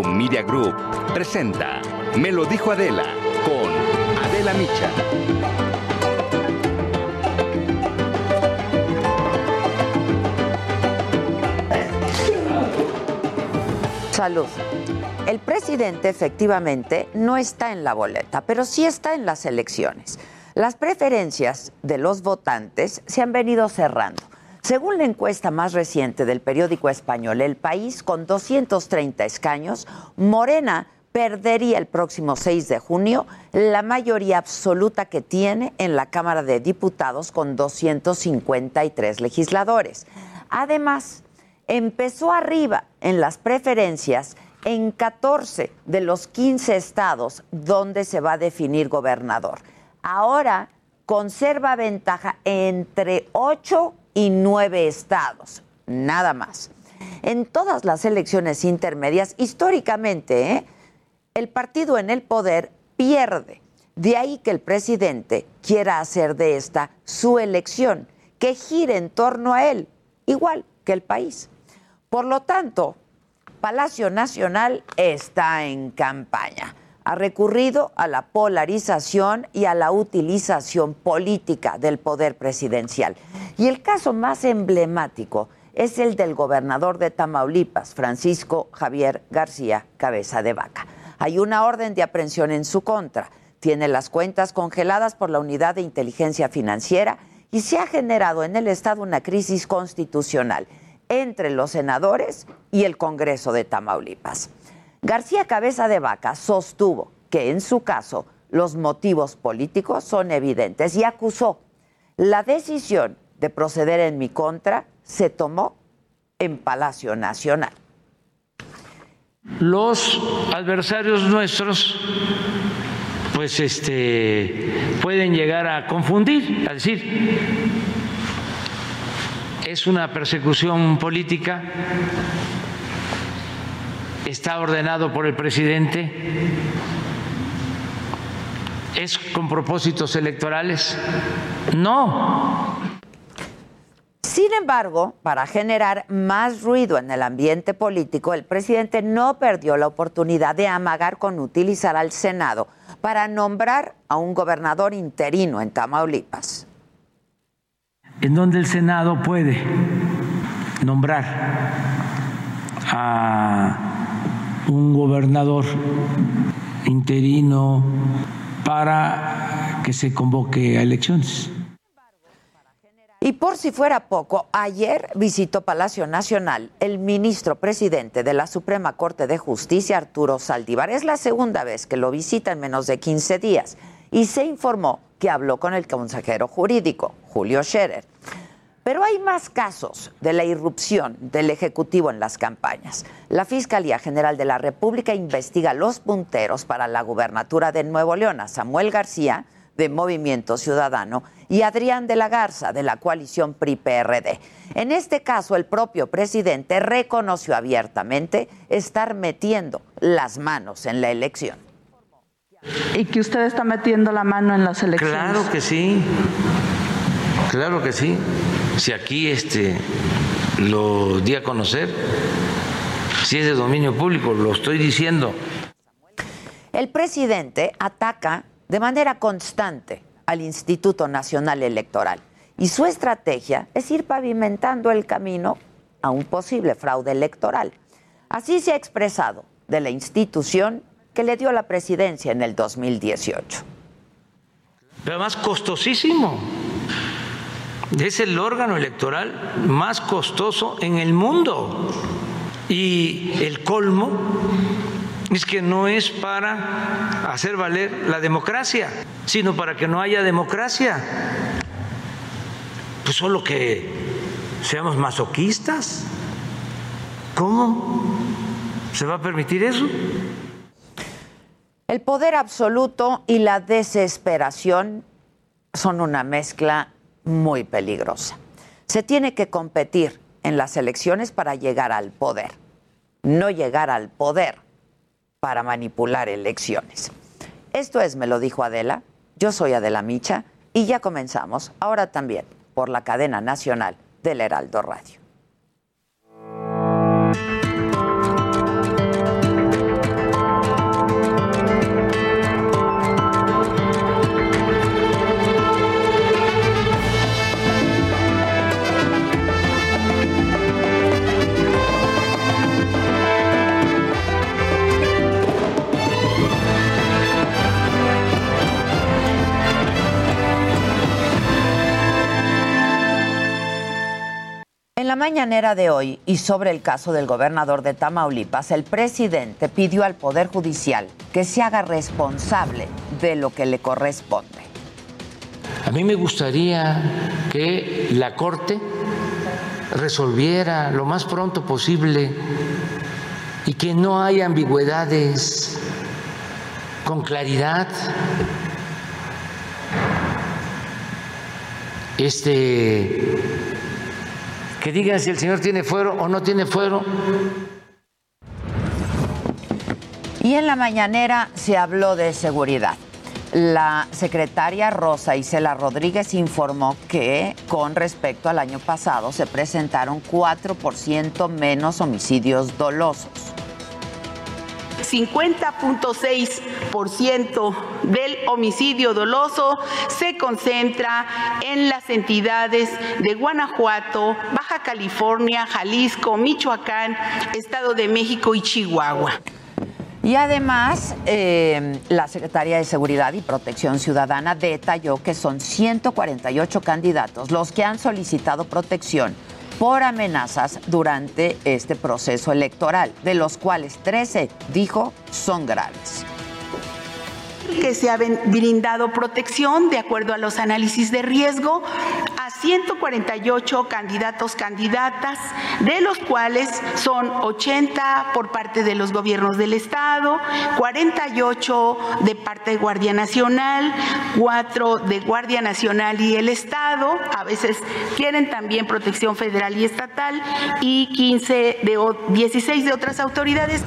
Media Group presenta Me lo dijo Adela con Adela Micha. Salud. El presidente efectivamente no está en la boleta, pero sí está en las elecciones. Las preferencias de los votantes se han venido cerrando. Según la encuesta más reciente del periódico español El País, con 230 escaños, Morena perdería el próximo 6 de junio la mayoría absoluta que tiene en la Cámara de Diputados con 253 legisladores. Además, empezó arriba en las preferencias en 14 de los 15 estados donde se va a definir gobernador. Ahora conserva ventaja entre 8 y nueve estados, nada más. En todas las elecciones intermedias, históricamente, ¿eh? el partido en el poder pierde. De ahí que el presidente quiera hacer de esta su elección, que gire en torno a él, igual que el país. Por lo tanto, Palacio Nacional está en campaña ha recurrido a la polarización y a la utilización política del poder presidencial. Y el caso más emblemático es el del gobernador de Tamaulipas, Francisco Javier García Cabeza de Vaca. Hay una orden de aprehensión en su contra. Tiene las cuentas congeladas por la Unidad de Inteligencia Financiera y se ha generado en el Estado una crisis constitucional entre los senadores y el Congreso de Tamaulipas. García Cabeza de Vaca sostuvo que en su caso los motivos políticos son evidentes y acusó la decisión de proceder en mi contra se tomó en Palacio Nacional. Los adversarios nuestros pues este pueden llegar a confundir, a decir es una persecución política está ordenado por el presidente, es con propósitos electorales. No. Sin embargo, para generar más ruido en el ambiente político, el presidente no perdió la oportunidad de amagar con utilizar al Senado para nombrar a un gobernador interino en Tamaulipas. En donde el Senado puede nombrar a un gobernador interino para que se convoque a elecciones. Y por si fuera poco, ayer visitó Palacio Nacional el ministro presidente de la Suprema Corte de Justicia, Arturo Saldívar. Es la segunda vez que lo visita en menos de 15 días y se informó que habló con el consejero jurídico, Julio Scherer. Pero hay más casos de la irrupción del Ejecutivo en las campañas. La Fiscalía General de la República investiga los punteros para la gubernatura de Nuevo León, a Samuel García, de Movimiento Ciudadano, y Adrián de la Garza, de la coalición PRI-PRD. En este caso, el propio presidente reconoció abiertamente estar metiendo las manos en la elección. ¿Y que usted está metiendo la mano en las elecciones? Claro que sí, claro que sí si aquí este, lo di a conocer, si es de dominio público, lo estoy diciendo. El presidente ataca de manera constante al Instituto Nacional Electoral y su estrategia es ir pavimentando el camino a un posible fraude electoral. Así se ha expresado de la institución que le dio la presidencia en el 2018. Pero más costosísimo es el órgano electoral más costoso en el mundo. Y el colmo es que no es para hacer valer la democracia, sino para que no haya democracia. Pues solo que seamos masoquistas. ¿Cómo se va a permitir eso? El poder absoluto y la desesperación son una mezcla muy peligrosa. Se tiene que competir en las elecciones para llegar al poder, no llegar al poder para manipular elecciones. Esto es, me lo dijo Adela, yo soy Adela Micha y ya comenzamos, ahora también por la cadena nacional del Heraldo Radio. La mañanera de hoy y sobre el caso del gobernador de Tamaulipas, el presidente pidió al Poder Judicial que se haga responsable de lo que le corresponde. A mí me gustaría que la Corte resolviera lo más pronto posible y que no haya ambigüedades con claridad. Este que digan si el señor tiene fuero o no tiene fuero. Y en la mañanera se habló de seguridad. La secretaria Rosa Isela Rodríguez informó que con respecto al año pasado se presentaron 4% menos homicidios dolosos. 50.6% del homicidio doloso se concentra en las entidades de Guanajuato, Baja California, Jalisco, Michoacán, Estado de México y Chihuahua. Y además, eh, la Secretaría de Seguridad y Protección Ciudadana detalló que son 148 candidatos los que han solicitado protección por amenazas durante este proceso electoral, de los cuales 13, dijo, son graves que se ha brindado protección de acuerdo a los análisis de riesgo a 148 candidatos candidatas, de los cuales son 80 por parte de los gobiernos del estado, 48 de parte de Guardia Nacional, 4 de Guardia Nacional y el estado, a veces quieren también protección federal y estatal y 15 de 16 de otras autoridades.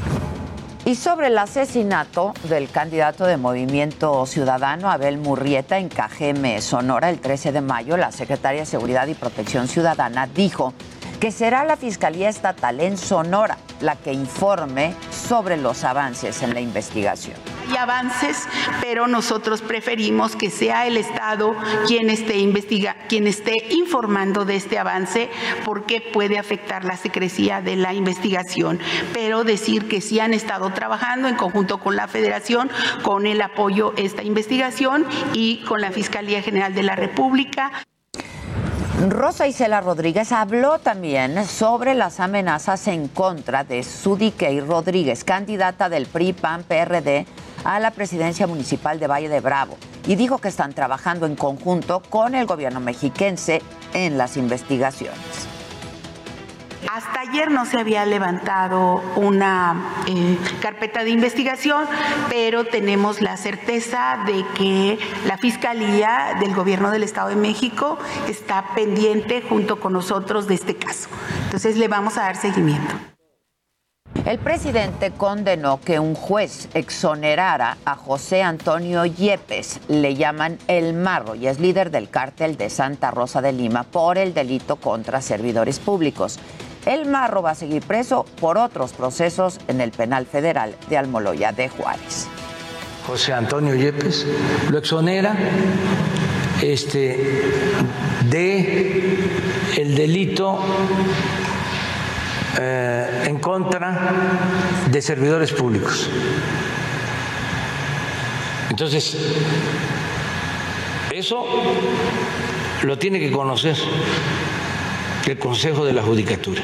Y sobre el asesinato del candidato de Movimiento Ciudadano, Abel Murrieta, en Cajeme, Sonora, el 13 de mayo, la secretaria de Seguridad y Protección Ciudadana dijo que será la Fiscalía Estatal en Sonora la que informe sobre los avances en la investigación. Hay avances, pero nosotros preferimos que sea el Estado quien esté investiga, quien esté informando de este avance, porque puede afectar la secrecía de la investigación. Pero decir que sí han estado trabajando en conjunto con la Federación, con el apoyo a esta investigación y con la Fiscalía General de la República. Rosa Isela Rodríguez habló también sobre las amenazas en contra de Sudikey Rodríguez, candidata del PRI PAN PRD a la presidencia municipal de Valle de Bravo, y dijo que están trabajando en conjunto con el gobierno mexiquense en las investigaciones. Hasta ayer no se había levantado una eh, carpeta de investigación, pero tenemos la certeza de que la Fiscalía del Gobierno del Estado de México está pendiente junto con nosotros de este caso. Entonces le vamos a dar seguimiento. El presidente condenó que un juez exonerara a José Antonio Yepes, le llaman El Marro, y es líder del cártel de Santa Rosa de Lima por el delito contra servidores públicos. El Marro va a seguir preso por otros procesos en el penal federal de Almoloya de Juárez. José Antonio Yepes lo exonera este, de el delito eh, en contra de servidores públicos. Entonces, eso lo tiene que conocer el Consejo de la Judicatura.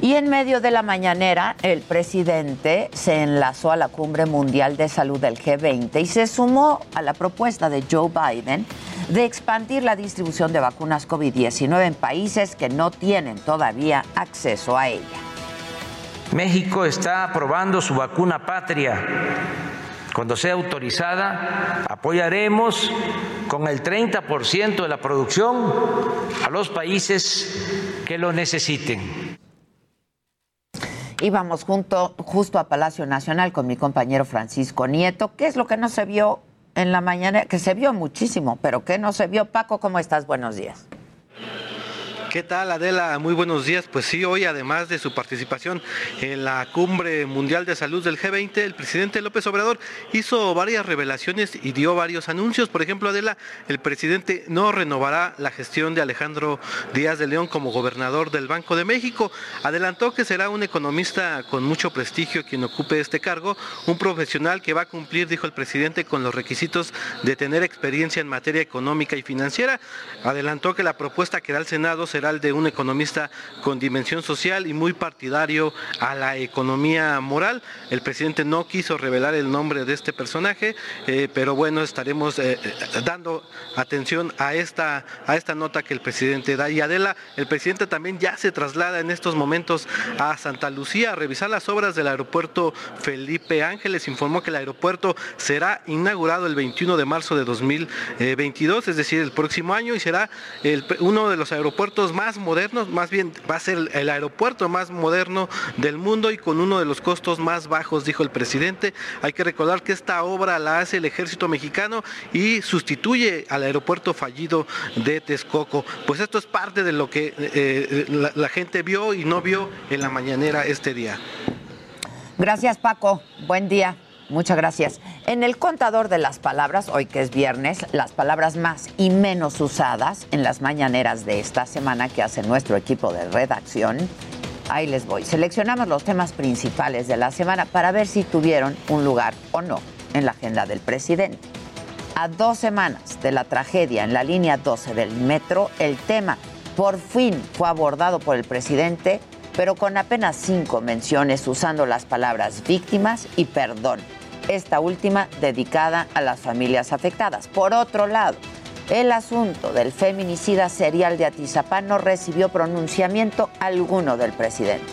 Y en medio de la mañanera, el presidente se enlazó a la cumbre mundial de salud del G20 y se sumó a la propuesta de Joe Biden de expandir la distribución de vacunas COVID-19 en países que no tienen todavía acceso a ella. México está aprobando su vacuna patria. Cuando sea autorizada, apoyaremos con el 30% de la producción a los países que lo necesiten. Íbamos junto, justo a Palacio Nacional con mi compañero Francisco Nieto. ¿Qué es lo que no se vio en la mañana? Que se vio muchísimo, pero ¿qué no se vio? Paco, ¿cómo estás? Buenos días. ¿Qué tal Adela? Muy buenos días. Pues sí, hoy además de su participación en la cumbre mundial de salud del G20, el presidente López Obrador hizo varias revelaciones y dio varios anuncios. Por ejemplo, Adela, el presidente no renovará la gestión de Alejandro Díaz de León como gobernador del Banco de México. Adelantó que será un economista con mucho prestigio quien ocupe este cargo, un profesional que va a cumplir, dijo el presidente, con los requisitos de tener experiencia en materia económica y financiera. Adelantó que la propuesta que da al Senado será de un economista con dimensión social y muy partidario a la economía moral. El presidente no quiso revelar el nombre de este personaje, eh, pero bueno, estaremos eh, dando atención a esta, a esta nota que el presidente da. Y Adela, el presidente también ya se traslada en estos momentos a Santa Lucía a revisar las obras del aeropuerto Felipe Ángeles. Informó que el aeropuerto será inaugurado el 21 de marzo de 2022, es decir, el próximo año, y será uno de los aeropuertos más modernos, más bien va a ser el aeropuerto más moderno del mundo y con uno de los costos más bajos, dijo el presidente. Hay que recordar que esta obra la hace el ejército mexicano y sustituye al aeropuerto fallido de Texcoco. Pues esto es parte de lo que eh, la, la gente vio y no vio en la mañanera este día. Gracias Paco, buen día. Muchas gracias. En el contador de las palabras, hoy que es viernes, las palabras más y menos usadas en las mañaneras de esta semana que hace nuestro equipo de redacción, ahí les voy. Seleccionamos los temas principales de la semana para ver si tuvieron un lugar o no en la agenda del presidente. A dos semanas de la tragedia en la línea 12 del metro, el tema por fin fue abordado por el presidente pero con apenas cinco menciones usando las palabras víctimas y perdón, esta última dedicada a las familias afectadas. Por otro lado, el asunto del feminicida serial de Atizapán no recibió pronunciamiento alguno del presidente.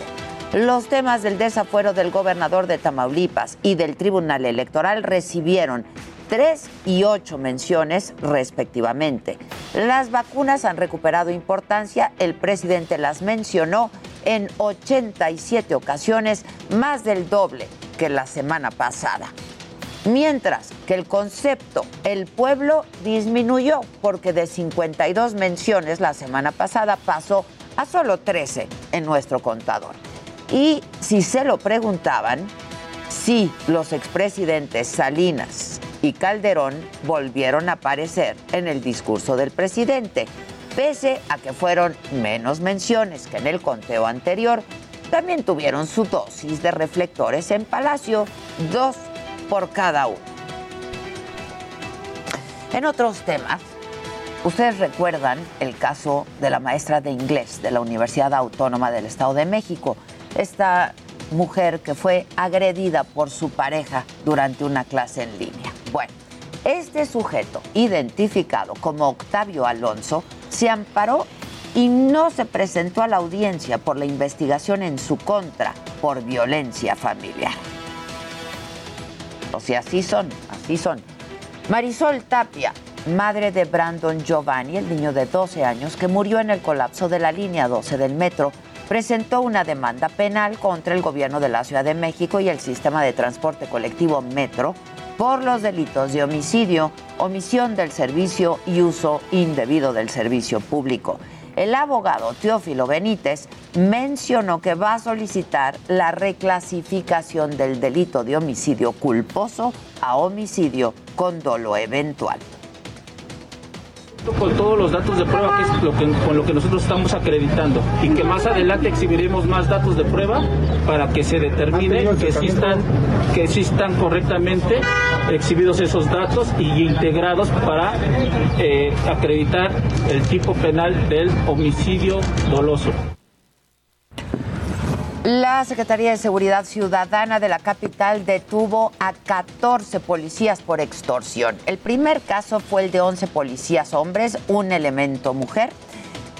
Los temas del desafuero del gobernador de Tamaulipas y del Tribunal Electoral recibieron tres y ocho menciones respectivamente. Las vacunas han recuperado importancia, el presidente las mencionó en 87 ocasiones, más del doble que la semana pasada. Mientras que el concepto el pueblo disminuyó porque de 52 menciones la semana pasada pasó a solo 13 en nuestro contador. Y si se lo preguntaban, sí, los expresidentes Salinas y Calderón volvieron a aparecer en el discurso del presidente. Pese a que fueron menos menciones que en el conteo anterior, también tuvieron su dosis de reflectores en Palacio, dos por cada uno. En otros temas, ustedes recuerdan el caso de la maestra de inglés de la Universidad Autónoma del Estado de México, esta mujer que fue agredida por su pareja durante una clase en línea. Bueno, este sujeto, identificado como Octavio Alonso, se amparó y no se presentó a la audiencia por la investigación en su contra por violencia familiar. O sea, así son, así son. Marisol Tapia, madre de Brandon Giovanni, el niño de 12 años que murió en el colapso de la línea 12 del metro, presentó una demanda penal contra el gobierno de la Ciudad de México y el sistema de transporte colectivo Metro por los delitos de homicidio, omisión del servicio y uso indebido del servicio público. El abogado Teófilo Benítez mencionó que va a solicitar la reclasificación del delito de homicidio culposo a homicidio con dolo eventual con todos los datos de prueba que es lo que, con lo que nosotros estamos acreditando y que más adelante exhibiremos más datos de prueba para que se determine que existan que existan correctamente exhibidos esos datos y integrados para eh, acreditar el tipo penal del homicidio doloso. La Secretaría de Seguridad Ciudadana de la capital detuvo a 14 policías por extorsión. El primer caso fue el de 11 policías hombres, un elemento mujer,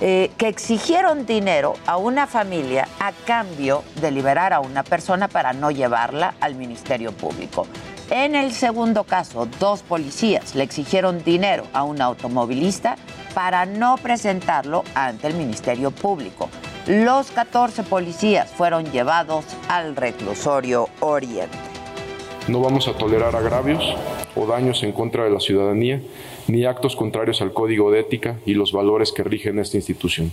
eh, que exigieron dinero a una familia a cambio de liberar a una persona para no llevarla al Ministerio Público. En el segundo caso, dos policías le exigieron dinero a un automovilista para no presentarlo ante el Ministerio Público. Los 14 policías fueron llevados al reclusorio Oriente. No vamos a tolerar agravios o daños en contra de la ciudadanía, ni actos contrarios al código de ética y los valores que rigen esta institución.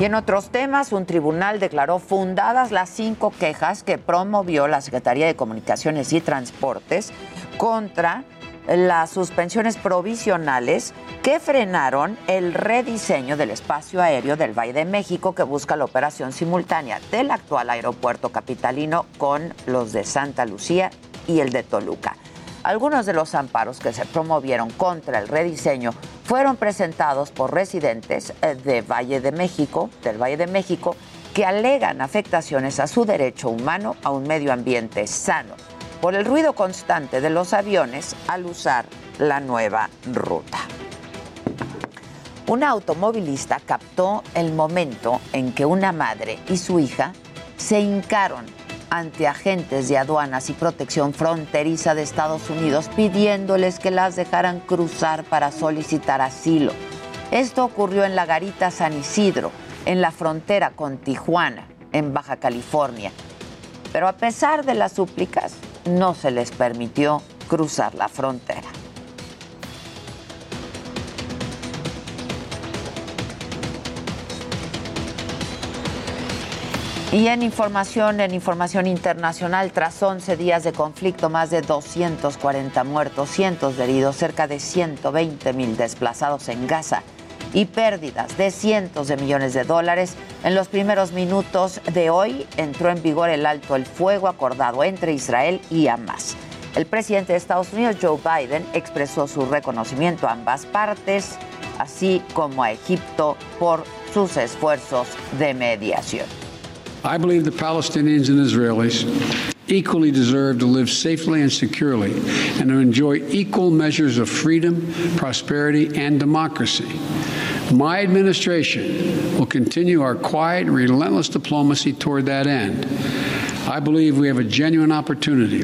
Y en otros temas, un tribunal declaró fundadas las cinco quejas que promovió la Secretaría de Comunicaciones y Transportes contra las suspensiones provisionales que frenaron el rediseño del espacio aéreo del Valle de México que busca la operación simultánea del actual aeropuerto capitalino con los de Santa Lucía y el de Toluca. Algunos de los amparos que se promovieron contra el rediseño fueron presentados por residentes eh, de Valle de México, del Valle de México, que alegan afectaciones a su derecho humano a un medio ambiente sano por el ruido constante de los aviones al usar la nueva ruta. Un automovilista captó el momento en que una madre y su hija se hincaron ante agentes de aduanas y protección fronteriza de Estados Unidos pidiéndoles que las dejaran cruzar para solicitar asilo. Esto ocurrió en la garita San Isidro, en la frontera con Tijuana, en Baja California. Pero a pesar de las súplicas, no se les permitió cruzar la frontera. Y en información, en información internacional, tras 11 días de conflicto, más de 240 muertos, cientos de heridos, cerca de 120 mil desplazados en Gaza y pérdidas de cientos de millones de dólares. En los primeros minutos de hoy entró en vigor el alto el fuego acordado entre Israel y Hamas. El presidente de Estados Unidos, Joe Biden, expresó su reconocimiento a ambas partes, así como a Egipto por sus esfuerzos de mediación. I believe the Palestinians and Israelis equally deserve to live safely and securely and to enjoy equal measures of freedom, prosperity, and democracy. My administration will continue our quiet relentless diplomacy toward that end. I believe we have a genuine opportunity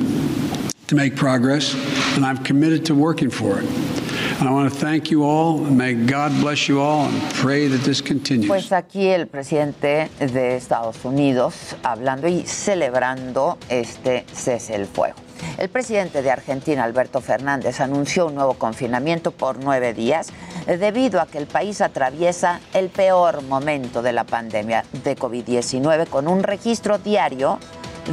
to make progress, and I'm committed to working for it. Pues aquí el presidente de Estados Unidos hablando y celebrando este cese el fuego. El presidente de Argentina, Alberto Fernández, anunció un nuevo confinamiento por nueve días debido a que el país atraviesa el peor momento de la pandemia de COVID-19 con un registro diario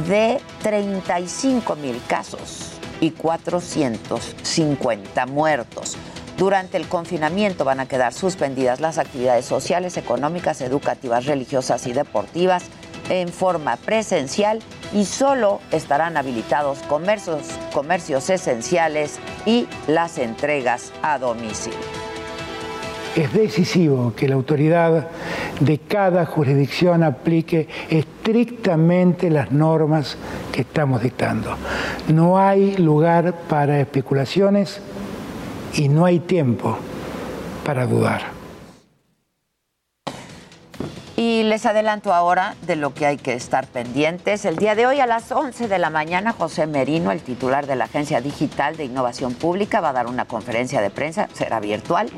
de 35 mil casos y 450 muertos. Durante el confinamiento van a quedar suspendidas las actividades sociales, económicas, educativas, religiosas y deportivas en forma presencial y solo estarán habilitados comercios, comercios esenciales y las entregas a domicilio. Es decisivo que la autoridad de cada jurisdicción aplique estrictamente las normas que estamos dictando. No hay lugar para especulaciones y no hay tiempo para dudar. Y les adelanto ahora de lo que hay que estar pendientes. El día de hoy a las 11 de la mañana, José Merino, el titular de la Agencia Digital de Innovación Pública, va a dar una conferencia de prensa, será virtual.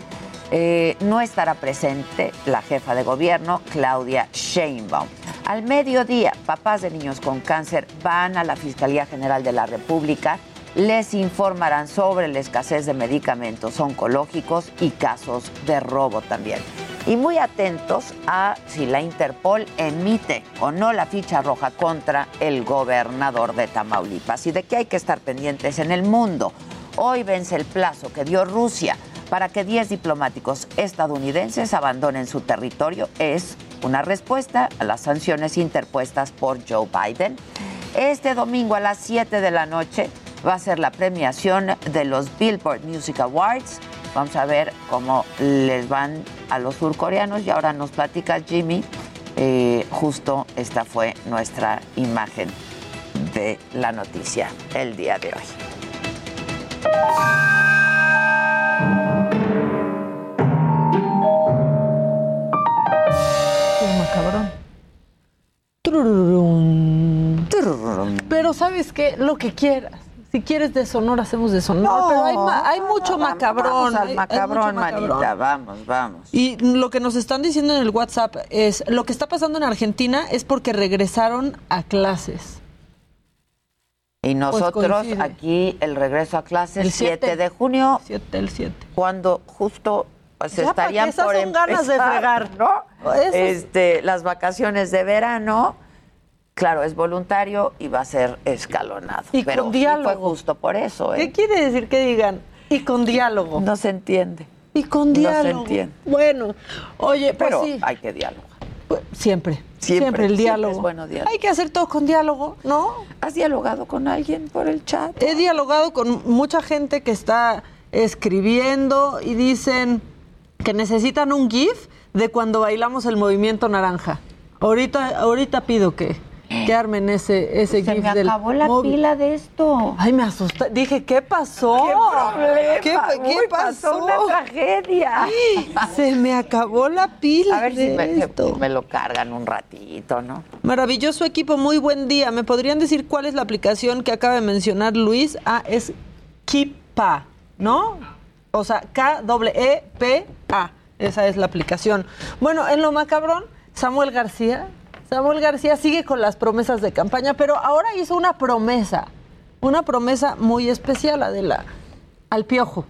Eh, no estará presente la jefa de gobierno, Claudia Sheinbaum. Al mediodía, papás de niños con cáncer van a la Fiscalía General de la República les informarán sobre la escasez de medicamentos oncológicos y casos de robo también. Y muy atentos a si la Interpol emite o no la ficha roja contra el gobernador de Tamaulipas y de qué hay que estar pendientes en el mundo. Hoy vence el plazo que dio Rusia para que 10 diplomáticos estadounidenses abandonen su territorio. Es una respuesta a las sanciones interpuestas por Joe Biden. Este domingo a las 7 de la noche va a ser la premiación de los Billboard Music Awards. Vamos a ver cómo les van a los surcoreanos y ahora nos platica Jimmy. Eh, justo esta fue nuestra imagen de la noticia el día de hoy. Pero sabes qué, lo que quieras. Si quieres de sonor, hacemos de sonor. pero hay, hay mucho macabrón. Vamos al macabrón, manita, vamos, vamos. Y lo que nos están diciendo en el WhatsApp es, lo que está pasando en Argentina es porque regresaron a clases. Y nosotros aquí el regreso a clases el 7 de junio. 7, el 7. Cuando justo pues estarían esas por son empezar, ganas de fregar, ¿no? Este, las vacaciones de verano. Claro, es voluntario y va a ser escalonado. Y pero con sí diálogo. fue justo por eso. ¿eh? ¿Qué quiere decir que digan? Y con diálogo. No se entiende. Y con No se diálogo. entiende. Bueno, oye, pues Pero sí. hay que dialogar. Pues, Siempre, Siempre, siempre, el siempre diálogo. es bueno diálogo. Hay que hacer todo con diálogo, ¿no? ¿Has dialogado con alguien por el chat? He dialogado con mucha gente que está escribiendo y dicen, que necesitan un GIF de cuando bailamos el movimiento naranja. Ahorita, ahorita pido que, que armen ese, ese Se GIF me del acabó la móvil. pila de esto. Ay, me asusté. Dije, ¿qué pasó? ¿Qué ¿Qué, problema? qué Uy, pasó? una tragedia. Se me acabó la pila. A ver si me, esto. me lo cargan un ratito, ¿no? Maravilloso equipo, muy buen día. ¿Me podrían decir cuál es la aplicación que acaba de mencionar Luis? Ah, es Kipa, ¿no? O sea, K-E-P-A. Esa es la aplicación. Bueno, en lo macabrón, Samuel García. Samuel García sigue con las promesas de campaña, pero ahora hizo una promesa. Una promesa muy especial, Adela. Al piojo.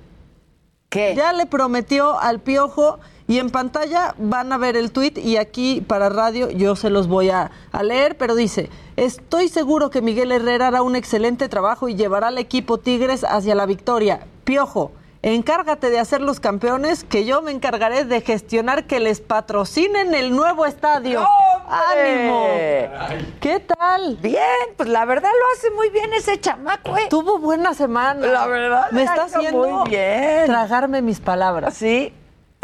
¿Qué? Ya le prometió al piojo y en pantalla van a ver el tuit y aquí para radio yo se los voy a, a leer, pero dice, estoy seguro que Miguel Herrera hará un excelente trabajo y llevará al equipo Tigres hacia la victoria. Piojo, encárgate de hacer los campeones, que yo me encargaré de gestionar que les patrocinen el nuevo estadio. ¡Ánimo! ¿Qué tal? Bien, pues la verdad lo hace muy bien ese chamaco, ¿eh? Tuvo buena semana. La verdad, me está haciendo muy bien. tragarme mis palabras. Sí,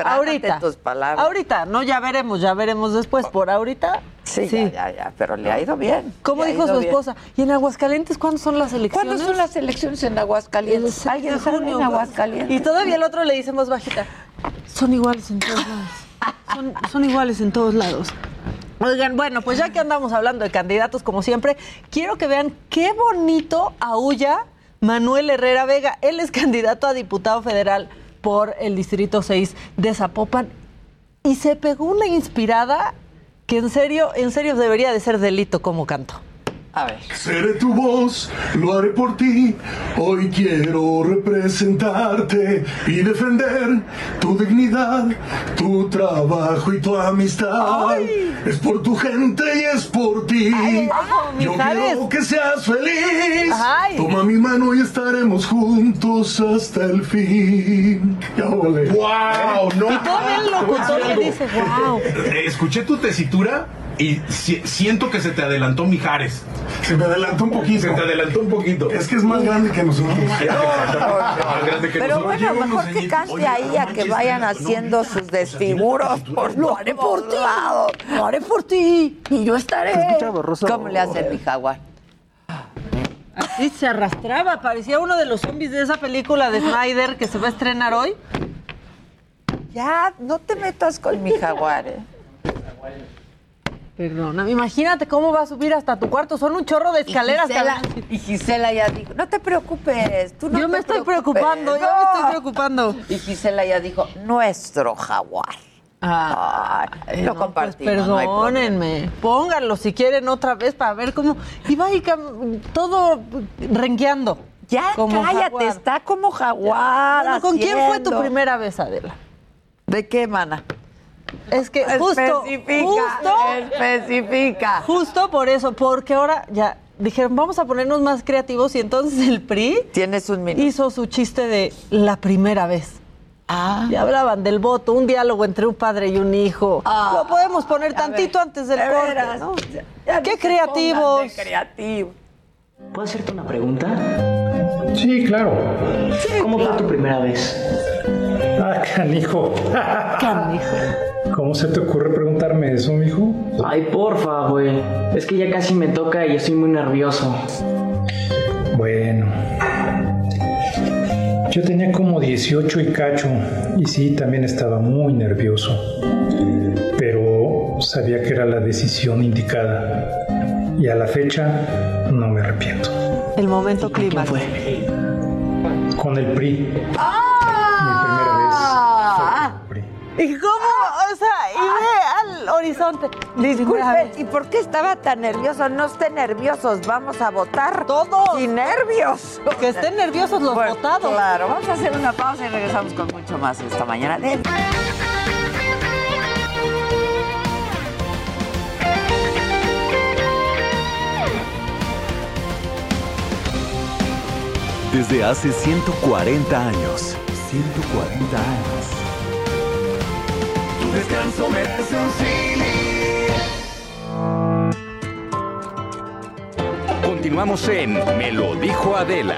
ahorita. tus palabras. Ahorita, no, ya veremos, ya veremos después. Por ahorita. Sí, Ya, ya, ya, pero le ha ido bien. ¿Cómo dijo su bien. esposa? ¿Y en Aguascalientes cuándo son las elecciones? ¿Cuándo son las elecciones en Aguascalientes? 6 de ¿Alguien sabe junio. en Aguascalientes? Y todavía el otro le dice voz bajita, son iguales en todos lados. Son, son iguales en todos lados. Oigan, bueno, pues ya que andamos hablando de candidatos, como siempre, quiero que vean qué bonito aúlla Manuel Herrera Vega. Él es candidato a diputado federal por el Distrito 6 de Zapopan y se pegó una inspirada que en serio, en serio debería de ser delito como canto. A ver. Seré tu voz, lo haré por ti. Hoy quiero representarte y defender tu dignidad, tu trabajo y tu amistad. Es por tu gente y es por ti. Ay, Yo quiero que seas feliz. Ay. Toma mi mano y estaremos juntos hasta el fin. Ya volé. ¡Wow! No. Y todavía el locutor le dice, wow. Eh, Escuché tu tesitura y si- siento que se te adelantó Mijares. Se me adelantó un poquito. Se te adelantó un poquito. Es que es más grande que nosotros. Más grande que Pero nosotros. bueno, mejor que cante ahí a que vayan no, haciendo sus desfiguros por Lo haré por ti. Lo haré por ti. Y yo estaré. ¿Cómo le hace mi jaguar? Así se arrastraba, parecía uno de los zombies de esa película de Snyder que se va a estrenar hoy. Ya, no te metas con mi jaguar, ¿eh? Perdona, imagínate cómo va a subir hasta tu cuarto. Son un chorro de escaleras. Y Gisela, y Gisela ya dijo, no te preocupes, tú no yo te me estoy preocupes, preocupando, yo no". me estoy preocupando. Y Gisela ya dijo, nuestro jaguar. Ay, Ay, lo no, pues compartimos, no perdónenme. Pónganlo si quieren otra vez para ver cómo. Iba ahí todo rengueando. Ya como cállate, jaguar. está como jaguar. Bueno, ¿Con quién fue tu primera vez, Adela? ¿De qué, mana? Es que justo, Especifica, justo, especifica. justo por eso, porque ahora ya dijeron, vamos a ponernos más creativos y entonces el PRI Tienes un minuto. hizo su chiste de la primera vez. Ah, Y hablaban del voto, un diálogo entre un padre y un hijo. Ah. Lo podemos poner tantito ver, antes del de corte, veras, ¿no? ya- ya no Qué se creativos. creativos. ¿Puedo hacerte una pregunta? Sí, claro. ¿Cómo fue tu primera vez? Ah, canijo. ¿Cómo se te ocurre preguntarme eso, mijo? Ay, porfa, güey. Es que ya casi me toca y estoy muy nervioso. Bueno. Yo tenía como 18 y cacho, y sí, también estaba muy nervioso. Pero sabía que era la decisión indicada. Y a la fecha no me arrepiento. El momento ¿Quién clímax. fue? Con el PRI. Ah, vez fue con el PRI. ¿Y cómo? O sea, y ve al horizonte. Primera Disculpe, vez. ¿y por qué estaba tan nervioso? No estén nerviosos, vamos a votar. Todos. Sin nervios. Que estén nerviosos los Bueno, votados. Claro, vamos a hacer una pausa y regresamos con mucho más esta mañana. de- Desde hace 140 años. 140 años descanso merece un. Continuamos en Me lo dijo Adela.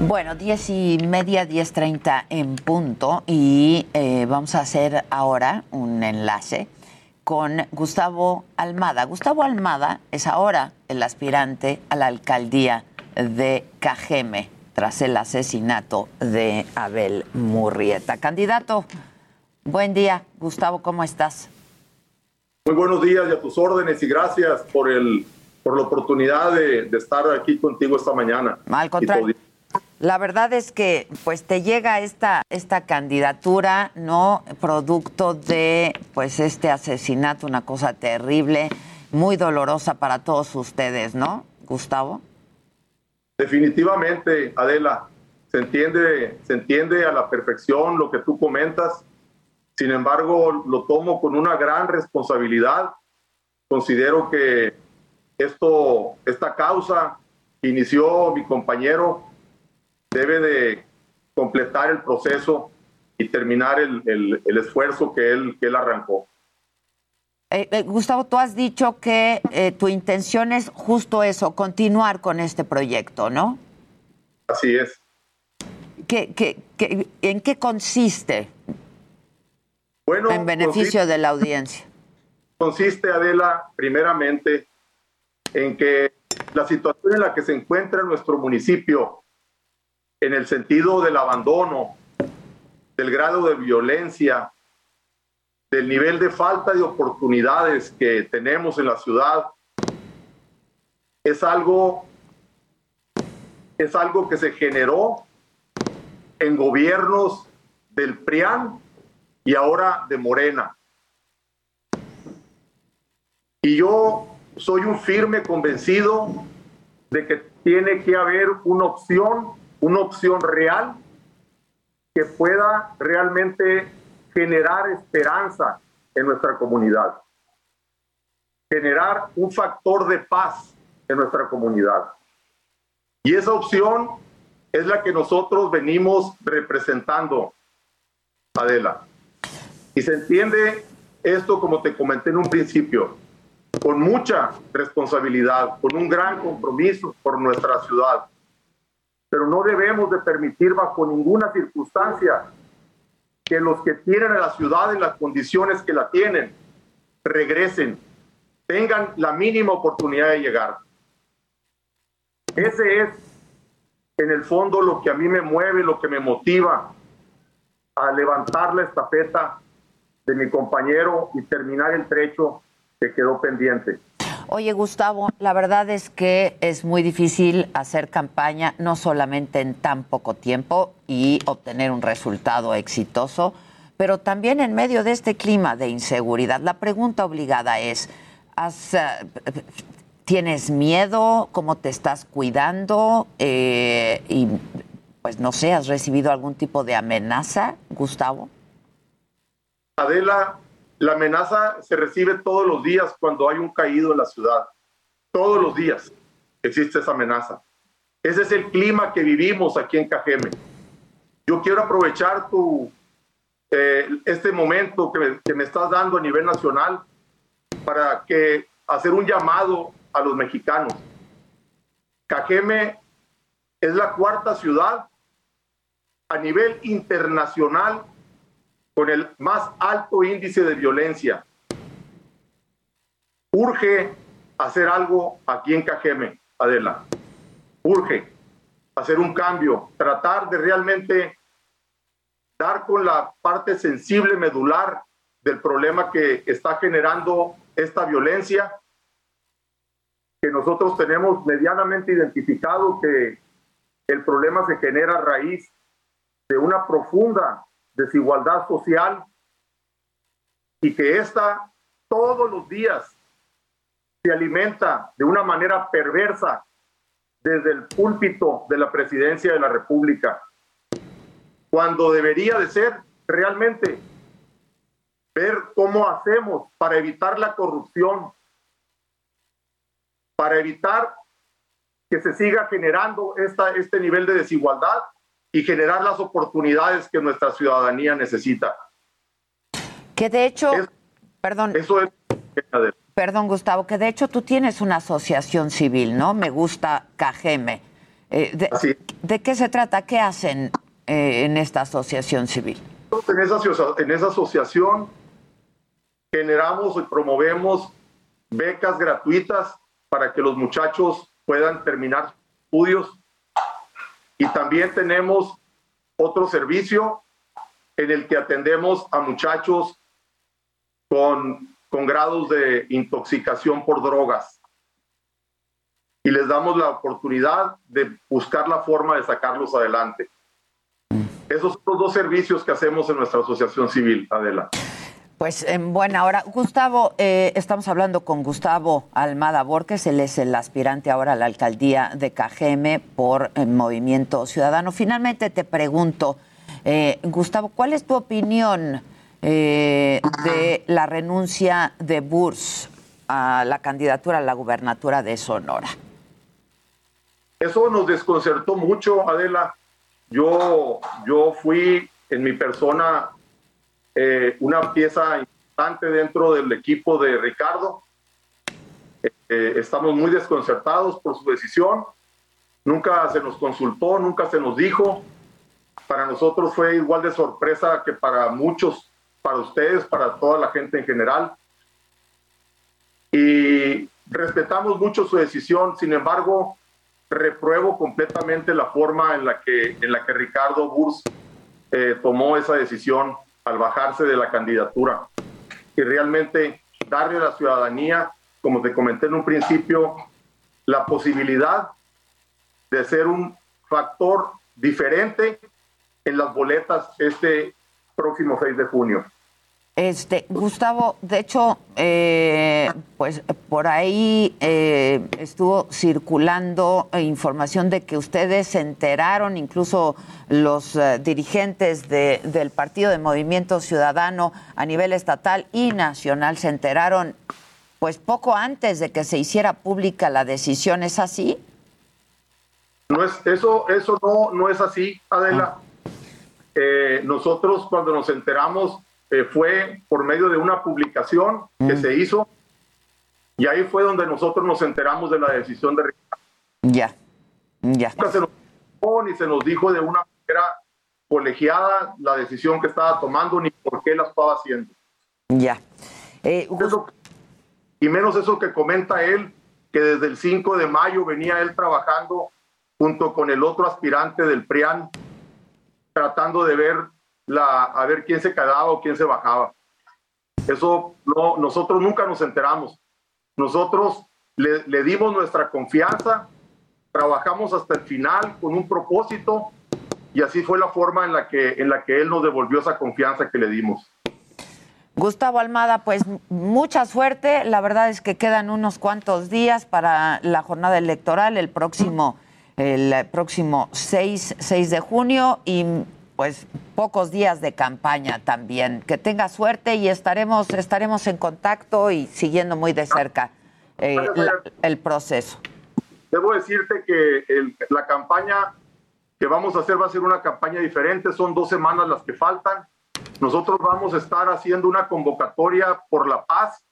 Bueno, 10 y media, 10.30 en punto y eh, vamos a hacer ahora un enlace con Gustavo Almada. Gustavo Almada es ahora el aspirante a la alcaldía de Cajeme tras el asesinato de Abel Murrieta. Candidato, buen día. Gustavo, ¿cómo estás? Muy buenos días y a tus órdenes y gracias por, el, por la oportunidad de, de estar aquí contigo esta mañana. Al contrario. La verdad es que pues te llega esta, esta candidatura, ¿no? Producto de pues este asesinato, una cosa terrible, muy dolorosa para todos ustedes, ¿no, Gustavo? Definitivamente, Adela, se entiende, se entiende a la perfección lo que tú comentas. Sin embargo, lo tomo con una gran responsabilidad. Considero que esto, esta causa inició mi compañero debe de completar el proceso y terminar el, el, el esfuerzo que él, que él arrancó. Eh, eh, Gustavo, tú has dicho que eh, tu intención es justo eso, continuar con este proyecto, ¿no? Así es. ¿Qué, qué, qué, en qué consiste? Bueno, en beneficio consiste, de la audiencia. Consiste, Adela, primeramente, en que la situación en la que se encuentra nuestro municipio en el sentido del abandono, del grado de violencia, del nivel de falta de oportunidades que tenemos en la ciudad, es algo, es algo que se generó en gobiernos del PRIAN y ahora de Morena. Y yo soy un firme convencido de que tiene que haber una opción una opción real que pueda realmente generar esperanza en nuestra comunidad, generar un factor de paz en nuestra comunidad. Y esa opción es la que nosotros venimos representando, Adela. Y se entiende esto, como te comenté en un principio, con mucha responsabilidad, con un gran compromiso por nuestra ciudad pero no debemos de permitir bajo ninguna circunstancia que los que tienen a la ciudad en las condiciones que la tienen regresen, tengan la mínima oportunidad de llegar. Ese es en el fondo lo que a mí me mueve, lo que me motiva a levantar la estafeta de mi compañero y terminar el trecho que quedó pendiente. Oye, Gustavo, la verdad es que es muy difícil hacer campaña, no solamente en tan poco tiempo y obtener un resultado exitoso, pero también en medio de este clima de inseguridad. La pregunta obligada es, ¿has, uh, ¿tienes miedo? ¿Cómo te estás cuidando? Eh, y pues no sé, ¿has recibido algún tipo de amenaza, Gustavo? Adela, la amenaza se recibe todos los días cuando hay un caído en la ciudad. Todos los días existe esa amenaza. Ese es el clima que vivimos aquí en Cajeme. Yo quiero aprovechar tu, eh, este momento que me, que me estás dando a nivel nacional para que hacer un llamado a los mexicanos. Cajeme es la cuarta ciudad a nivel internacional con el más alto índice de violencia. Urge hacer algo aquí en Cajeme, Adela. Urge hacer un cambio, tratar de realmente dar con la parte sensible medular del problema que está generando esta violencia, que nosotros tenemos medianamente identificado que el problema se genera a raíz de una profunda desigualdad social y que esta todos los días se alimenta de una manera perversa desde el púlpito de la presidencia de la República, cuando debería de ser realmente ver cómo hacemos para evitar la corrupción, para evitar que se siga generando esta, este nivel de desigualdad y generar las oportunidades que nuestra ciudadanía necesita. Que de hecho, Es- perdón, Eso es... perdón Gustavo, que de hecho tú tienes una asociación civil, ¿no? Me gusta Cajeme. Eh, de, ¿De qué se trata? ¿Qué hacen eh, en esta asociación civil? En esa, en esa asociación generamos y promovemos becas gratuitas para que los muchachos puedan terminar estudios. Y también tenemos otro servicio en el que atendemos a muchachos con, con grados de intoxicación por drogas. Y les damos la oportunidad de buscar la forma de sacarlos adelante. Esos son los dos servicios que hacemos en nuestra asociación civil, Adela. Pues en buena hora. Gustavo, eh, estamos hablando con Gustavo Almada Borges, él es el aspirante ahora a la alcaldía de Cajeme por eh, Movimiento Ciudadano. Finalmente te pregunto, eh, Gustavo, ¿cuál es tu opinión eh, de la renuncia de Burs a la candidatura a la gubernatura de Sonora? Eso nos desconcertó mucho, Adela. Yo, yo fui en mi persona eh, una pieza importante dentro del equipo de Ricardo. Eh, estamos muy desconcertados por su decisión. Nunca se nos consultó, nunca se nos dijo. Para nosotros fue igual de sorpresa que para muchos, para ustedes, para toda la gente en general. Y respetamos mucho su decisión, sin embargo, repruebo completamente la forma en la que, en la que Ricardo Burs eh, tomó esa decisión al bajarse de la candidatura y realmente darle a la ciudadanía, como te comenté en un principio, la posibilidad de ser un factor diferente en las boletas este próximo 6 de junio. Este, Gustavo, de hecho, eh, pues por ahí eh, estuvo circulando información de que ustedes se enteraron, incluso los eh, dirigentes de- del Partido de Movimiento Ciudadano a nivel estatal y nacional se enteraron, pues poco antes de que se hiciera pública la decisión. ¿Es así? No es, eso eso no, no es así, Adela. Eh, nosotros cuando nos enteramos eh, fue por medio de una publicación que se hizo y ahí fue donde nosotros nos enteramos de la decisión de Ricardo. Ya, ya. Nunca se nos dijo, ni se nos dijo de una manera colegiada la decisión que estaba tomando ni por qué la estaba haciendo. Ya. Eso- y menos eso que comenta él, que desde el 5 de mayo venía él trabajando junto con el otro aspirante del PRIAN, tratando de ver la, a ver quién se quedaba o quién se bajaba. Eso no, nosotros nunca nos enteramos. Nosotros le, le dimos nuestra confianza, trabajamos hasta el final con un propósito y así fue la forma en la que, en la que él nos devolvió esa confianza que le dimos. Gustavo Almada, pues mucha suerte. La verdad es que quedan unos cuantos días para la jornada electoral el próximo, el próximo 6, 6 de junio y pues pocos días de campaña también. Que tenga suerte y estaremos, estaremos en contacto y siguiendo muy de cerca eh, la- el proceso. Debo decirte que el- la campaña que vamos a hacer va a ser una campaña diferente. Son dos semanas las que faltan. Nosotros vamos a estar haciendo una convocatoria por la paz,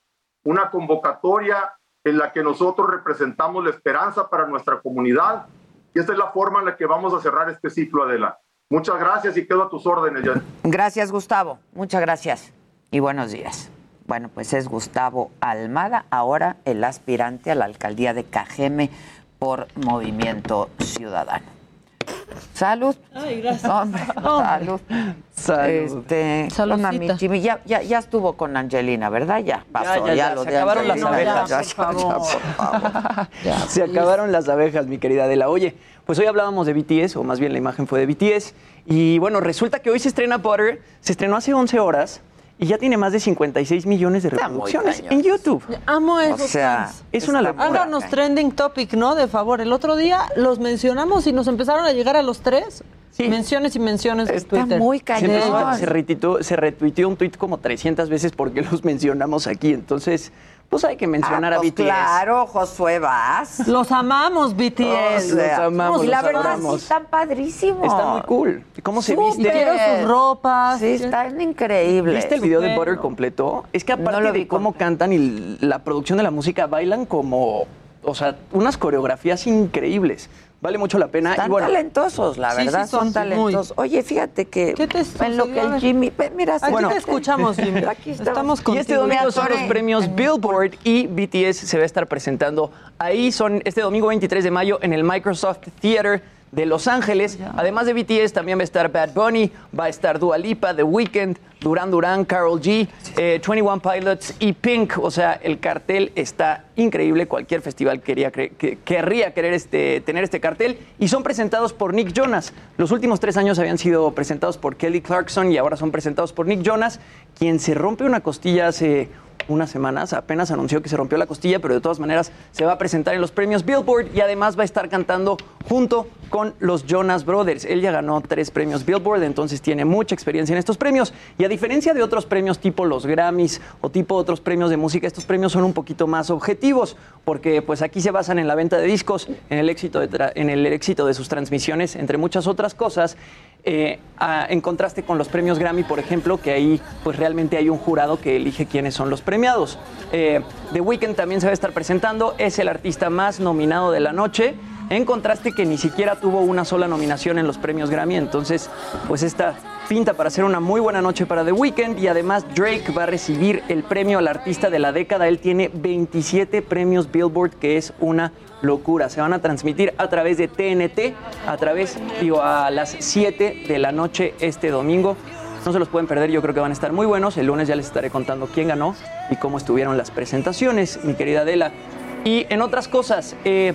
una convocatoria en la que nosotros representamos la esperanza para nuestra comunidad. Y esta es la forma en la que vamos a cerrar este ciclo, Adela. Muchas gracias y quedo a tus órdenes, Jan. Gracias, Gustavo. Muchas gracias. Y buenos días. Bueno, pues es Gustavo Almada, ahora el aspirante a la alcaldía de Cajeme por Movimiento Ciudadano. Salud. Ay, gracias. Hombre, salud. Este, con mi Jimmy. Ya, ya, ya estuvo con Angelina, ¿verdad? Ya pasó. ya, ya, lo se de acabaron las Angelina. abejas. Ya, ya, ya, por favor. Se acabaron las abejas, mi querida Adela. Oye, pues hoy hablábamos de BTS, o más bien la imagen fue de BTS. Y bueno, resulta que hoy se estrena Butter. Se estrenó hace 11 horas y ya tiene más de 56 millones de reproducciones en YouTube. Amo esos O sea, es una locura. Háganos trending topic, ¿no? De favor. El otro día los mencionamos y nos empezaron a llegar a los tres menciones y menciones de Twitter. Se, empezó a- se se retuiteó un tweet como 300 veces porque los mencionamos aquí. Entonces, pues hay que mencionar Ah, a pues BTS. Claro, Josué Vaz. Los amamos, BTS. O sea, Los amamos, Y la los verdad amamos. sí están padrísimos. Está muy cool. ¿Cómo se Súper. viste? Quiero sus ropas. Sí, están increíbles. ¿Viste el video de Butter completo? Es que aparte No de cómo cantan y la producción de la música, bailan como, o sea, unas coreografías increíbles. Vale mucho la pena. Están y bueno, talentosos, la verdad, sí, son, son, sí, talentosos. Oye, fíjate que ¿Qué te en lo que el. Jimmy, mira, Aquí bueno, te escuchamos, Jimmy. Aquí estamos. Estamos Y contigo. este domingo son los premios Billboard y BTS se va a estar presentando ahí. Son este domingo 23 de mayo en el Microsoft Theater de Los Ángeles. Además de BTS también va a estar Bad Bunny, va a estar Dua Lipa, The Weeknd, Duran Duran, Carol G, eh, 21 Pilots y Pink. O sea, el cartel está increíble. Cualquier festival quería que- querría querer este, tener este cartel. Y son presentados por Nick Jonas. Los últimos tres años habían sido presentados por Kelly Clarkson y ahora son presentados por Nick Jonas, quien se rompe una costilla hace unas semanas. Apenas anunció que se rompió la costilla, pero de todas maneras se va a presentar en los premios Billboard y además va a estar cantando junto con los Jonas Brothers. Él ya ganó tres premios Billboard, entonces tiene mucha experiencia en estos premios. Y a diferencia de otros premios tipo los Grammys o tipo otros premios de música, estos premios son un poquito más objetivos, porque pues aquí se basan en la venta de discos, en el éxito de, en el éxito de sus transmisiones, entre muchas otras cosas. Eh, en contraste con los premios Grammy, por ejemplo, que ahí pues realmente hay un jurado que elige quiénes son los Eh, The Weeknd también se va a estar presentando, es el artista más nominado de la noche, en contraste que ni siquiera tuvo una sola nominación en los premios Grammy, entonces pues esta pinta para ser una muy buena noche para The Weeknd y además Drake va a recibir el premio al artista de la década, él tiene 27 premios Billboard, que es una locura. Se van a transmitir a través de TNT, a través, digo, a las 7 de la noche este domingo. No se los pueden perder, yo creo que van a estar muy buenos. El lunes ya les estaré contando quién ganó y cómo estuvieron las presentaciones, mi querida Adela. Y en otras cosas, eh,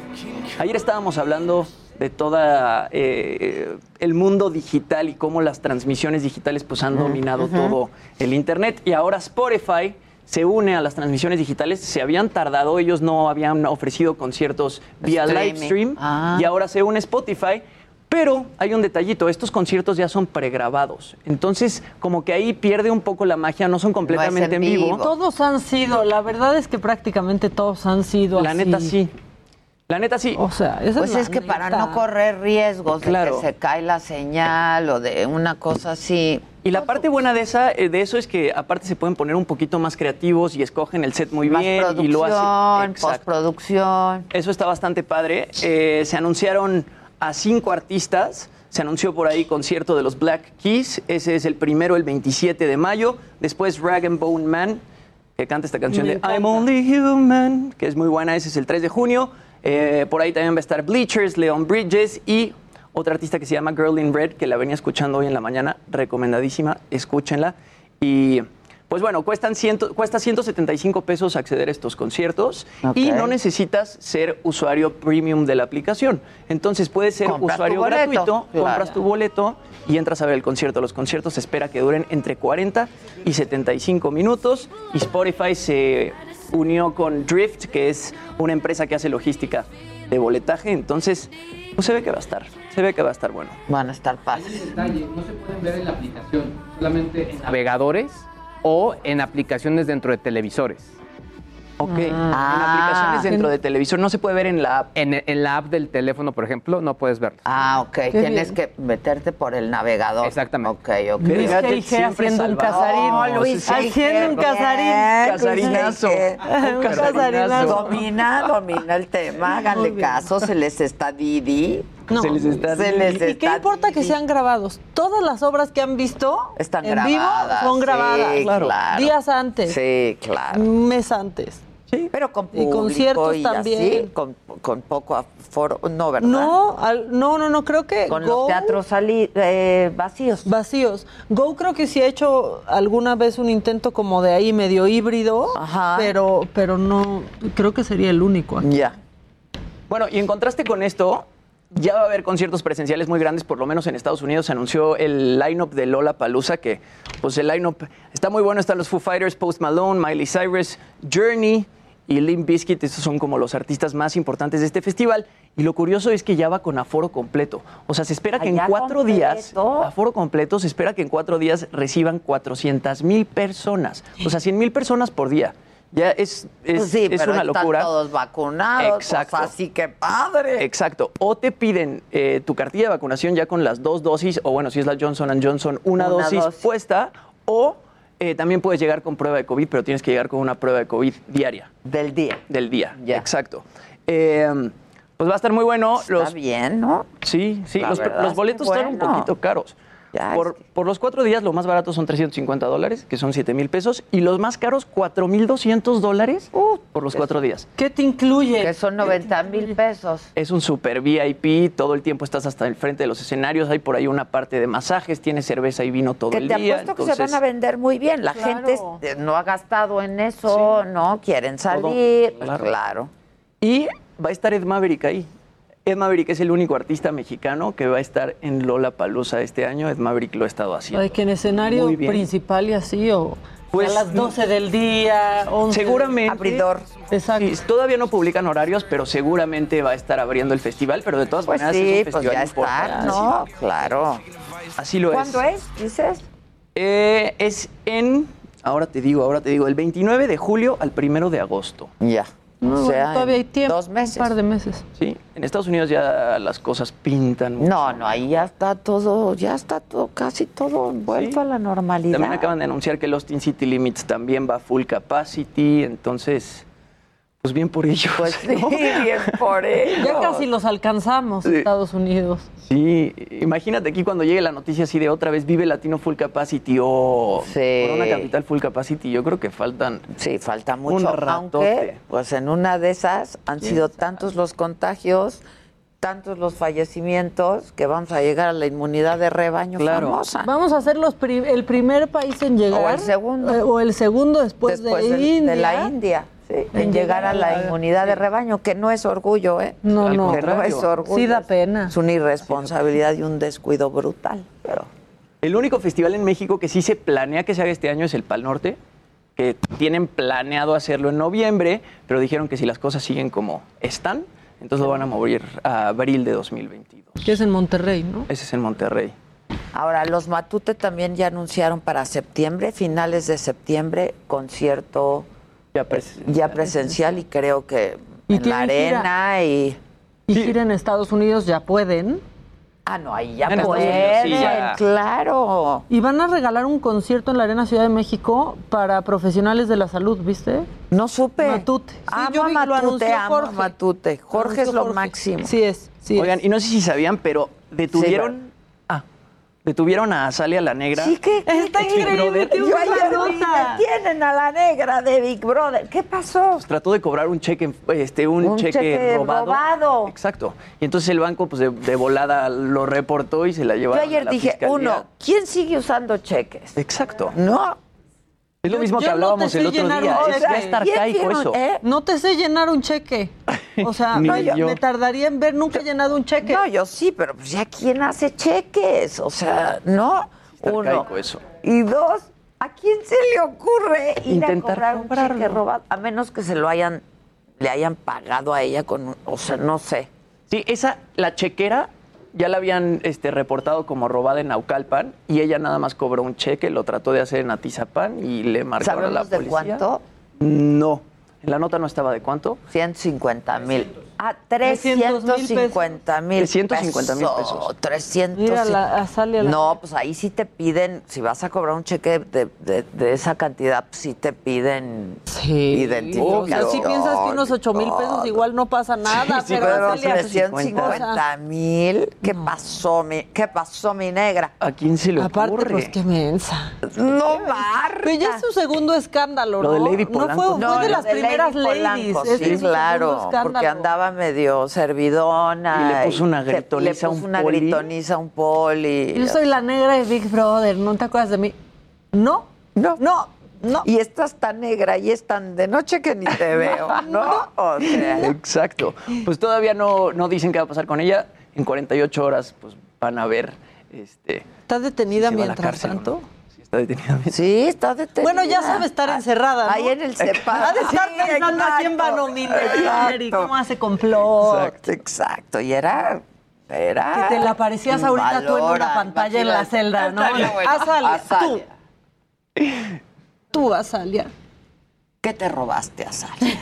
ayer estábamos hablando de toda eh, el mundo digital y cómo las transmisiones digitales pues han dominado todo el internet y ahora Spotify se une a las transmisiones digitales. Se habían tardado, ellos no habían ofrecido conciertos vía live Streaming. stream Ah. y ahora se une Spotify. Pero hay un detallito, estos conciertos ya son pregrabados. Entonces, como que ahí pierde un poco la magia, no son completamente en vivo. Todos han sido, la verdad es que prácticamente todos han sido La así. neta sí. La neta sí. O sea, esa Pues la es que para no correr riesgos Claro. de que se cae la señal o de una cosa así. Y la parte buena de esa, eh, de eso es que aparte se pueden poner un poquito más creativos y escogen el set muy Más bien producción, y lo hacen. Exacto. postproducción. Eso está bastante padre. Eh, se anunciaron a cinco artistas. Se anunció por ahí concierto de los Black Keys. Ese es el primero, el 27 de mayo. Después Rag and Bone Man, que canta esta canción de. I'm Only Human, que es muy buena. Ese es el 3 de junio. Eh, por ahí también va a estar Bleachers, Leon Bridges y otra artista que se llama Girl in Red, que la venía escuchando hoy en la mañana. Recomendadísima, escúchenla. Y pues bueno, cuestan ciento- cuesta 175 pesos acceder a estos conciertos y no necesitas ser usuario premium de la aplicación. Entonces puedes ser Compras usuario boleto, gratuito, claro. compras tu boleto y entras a ver el concierto. Los conciertos se espera que duren entre 40 y 75 minutos y Spotify se unió con Drift, que es una empresa que hace logística de boletaje. Entonces, pues se ve que va a estar, se ve que va a estar bueno. Van a estar detalle, no se pueden ver en la aplicación, solamente en navegadores o en aplicaciones dentro de televisores. Ok, Ah. en aplicaciones dentro de televisor no se puede ver en la app. En, en la app del teléfono, por ejemplo, no puedes verlo. Ah, ok. Qué Tienes bien. que meterte por el navegador. Exactamente. Ok, ok. Luis G.I.G. siempre haciendo un casarín. No, Luis haciendo un casarín. Casarinazo. Un casarinazo. Domina, domina el tema. Háganle caso, se les está Didi. No. Se les está Se les ¿Y qué importa que sean grabados? Todas las obras que han visto Están en vivo grabadas, son grabadas. sí, claro. Días antes. Sí, claro. Un mes antes. Sí. Pero con Y público conciertos y también. así, con, con poco aforo, no, ¿verdad? No, al- no, no, no, creo que Con Go- los teatros eh, vacíos. vacíos. Go creo que sí ha hecho alguna vez un intento como de ahí medio híbrido, Ajá. pero pero no creo que sería el único. aquí. Ya. Bueno, y en contraste con esto, ya va a haber conciertos presenciales muy grandes, por lo menos en Estados Unidos se anunció el line-up de Lola Palusa, que pues el line-up está muy bueno, están los Foo Fighters, Post Malone, Miley Cyrus, Journey y Limp Bizkit, estos son como los artistas más importantes de este festival. Y lo curioso es que ya va con aforo completo. O sea, se espera que en ¿Ya cuatro días, aforo completo, se espera que en cuatro días reciban 400 mil personas. O sea, 100 mil personas por día. Ya es, es, Pues sí, es pero una están locura. todos vacunados. Exacto. Pues así que padre. Exacto. O te piden eh, tu cartilla de vacunación ya con las dos dosis, o bueno, si es la Johnson Johnson, una, Una dosis, dosis. puesta, o eh, también puedes llegar con prueba de COVID, pero tienes que llegar con una prueba de COVID diaria Del día. del día. Ya. Exacto. Eh, Pues va a estar muy bueno. Está los, bien, ¿no? Sí, sí. Los, es boletos están un poquito caros. Por, por los cuatro días, lo más barato son 350 dólares, que son 7 mil pesos, y los más caros, 4,200 dólares por los cuatro días. ¿Qué te incluye? Que son 90 mil pesos. Es un super VIP, todo el tiempo estás hasta el frente de los escenarios, hay por ahí una parte de masajes, tienes cerveza y vino todo Que el te día. apuesto que se van a vender muy bien. La Claro. gente este, no ha gastado en eso, ¿no? Quieren salir. claro. claro. Y va a estar Ed Maverick ahí. Ed Maverick es el único artista mexicano que va a estar en Lola Palusa este año. Ed Maverick lo ha estado haciendo. Ay, que en escenario principal y así, o Pues, a las 12 del día, 11. Seguramente. Abridor. Exacto. Sí, todavía no publican horarios, pero seguramente va a estar abriendo el festival. Pero de todas Pues maneras sí, es un pues festival ya está, importantísimo. ¿no? Claro. Así lo ¿Cuándo es. es, dices? Eh, es en, ahora te digo, ahora te digo, el 29 de julio al 1 de agosto. Ya. No, O sea, todavía hay tiempo. Dos meses. Un par de meses. Sí, en Estados Unidos ya las cosas pintan. mucho. No, no, ahí ya está todo, ya está todo, casi todo vuelto a la normalidad. También acaban de anunciar que el Austin City Limits también va a full capacity, entonces, pues bien por ellos. Pues sí, ¿no? bien por ello. Ya casi los alcanzamos, Sí. Estados Unidos. Sí, imagínate aquí cuando llegue la noticia así de otra vez Vive Latino Full Capacity o Sí. Corona Capital Full Capacity, yo creo que faltan Sí, falta un mucho, ratote. aunque pues en una de esas han sido tantos los contagios, tantos los fallecimientos que vamos a llegar a la inmunidad de rebaño Claro. famosa. Vamos a ser los pri- el primer país en llegar. O el segundo. eh, o el segundo después, Después de, del- de India. la India, sí, en llegar a la inmunidad de rebaño, que no es orgullo, ¿eh? No, Al no. que no es orgullo. Sí da pena. Es una irresponsabilidad y un descuido brutal. Pero El único festival en México que sí se planea que se haga este año es el Pal Norte, que tienen planeado hacerlo en noviembre, pero dijeron que si las cosas siguen como están, entonces lo van a mover a abril de 2022. Que es en Monterrey, ¿no? Ese es en Monterrey. ahora los Matute también ya anunciaron para septiembre, finales de septiembre, concierto Ya pres- ya presencial y creo que Y en la gira. arena y Y gira en Estados Unidos ya pueden. ah no ahí ya pueden, sí, ya. claro. Y van a regalar un concierto en la Arena Ciudad de México para profesionales de la salud, ¿viste? No supe. Matute. Sí, Amo yo a vi- lo Matute, anunció amo a Jorge. Matute. Jorge es lo Jorge. máximo. Sí es, sí Oigan, es. y no sé si sabían, pero detuvieron, detuvieron a Salia la Negra. Sí, que Está Big increíble, Yo ayer nota. tienen a la negra de Big Brother. ¿Qué pasó? Trató de cobrar un cheque, este, un, Un cheque, cheque robado. robado. Exacto. Y entonces el banco, pues de, de volada lo reportó y se la Yo llevaron. a ayer la dije, fiscalía. uno, ¿quién sigue usando cheques? Exacto. No. Es lo mismo yo que no hablábamos te el otro día. un Es, ya está ¿Quién arcaico eso. eh? No te sé llenar un cheque. O sea, no, yo- me tardaría en ver, nunca he llenado un cheque. No, yo sí, pero pues ya quién hace cheques, o sea, no. Está Uno. arcaico eso. Y dos, ¿a quién se le ocurre ir Intentar a cobrar un cheque robado? A menos que se lo hayan, le hayan pagado a ella con, o sea, no sé. Sí, esa, la chequera, ya la habían este, reportado como robada en Naucalpan y ella nada más cobró un cheque, lo trató de hacer en Atizapán y le marcaron a la ¿Sabemos de policía. cuánto? No. En la nota no estaba de cuánto. 150 mil. Ah, 350 mil 350 mil pesos. 300. Mira, la- a a la- No, pues ahí sí te piden, si vas a cobrar un cheque de, de- de esa cantidad, pues sí te piden Sí. identificación. O sea, si piensas que unos 8 mil pesos igual no pasa nada, Sí, pero, pero Celia, 350 mil, ¿qué pasó, mi, qué pasó, mi negra? ¿A quién se le Aparte, ocurre? pues qué mensa. No, Marta. Pero ya es su segundo escándalo, Lo ¿no? de Lady no Polanco. fue, fue No, de lo las de primeras Lady ladies. Polanco, Ese sí, claro, porque andaba medio servidona. Y le puso una gritoniza a un puso una poli. gritoniza un poli. Yo soy la negra de Big Brother, ¿no te acuerdas de mí? No, No. no, no. Y estás tan negra y es tan de noche que ni te veo, ¿no? O sea, Exacto. Pues todavía no, no dicen qué va a pasar con ella. En 48 horas pues van a ver este, ¿Estás detenida si mientras cárcel o no. Está detenida. sí, está detenida. Bueno, ya sabe estar encerrada, ¿no? Ahí en el CEPA. Ha de estar Sí, pensando a quién va a nominar y cómo hace complot. Exacto, exacto. Y era. Era. Que te la parecías ahorita tú en una pantalla en la celda, ¿no? Bueno. Azalia, Azalia. tú. Tú, Azalia. ¿Qué te robaste, Azalia?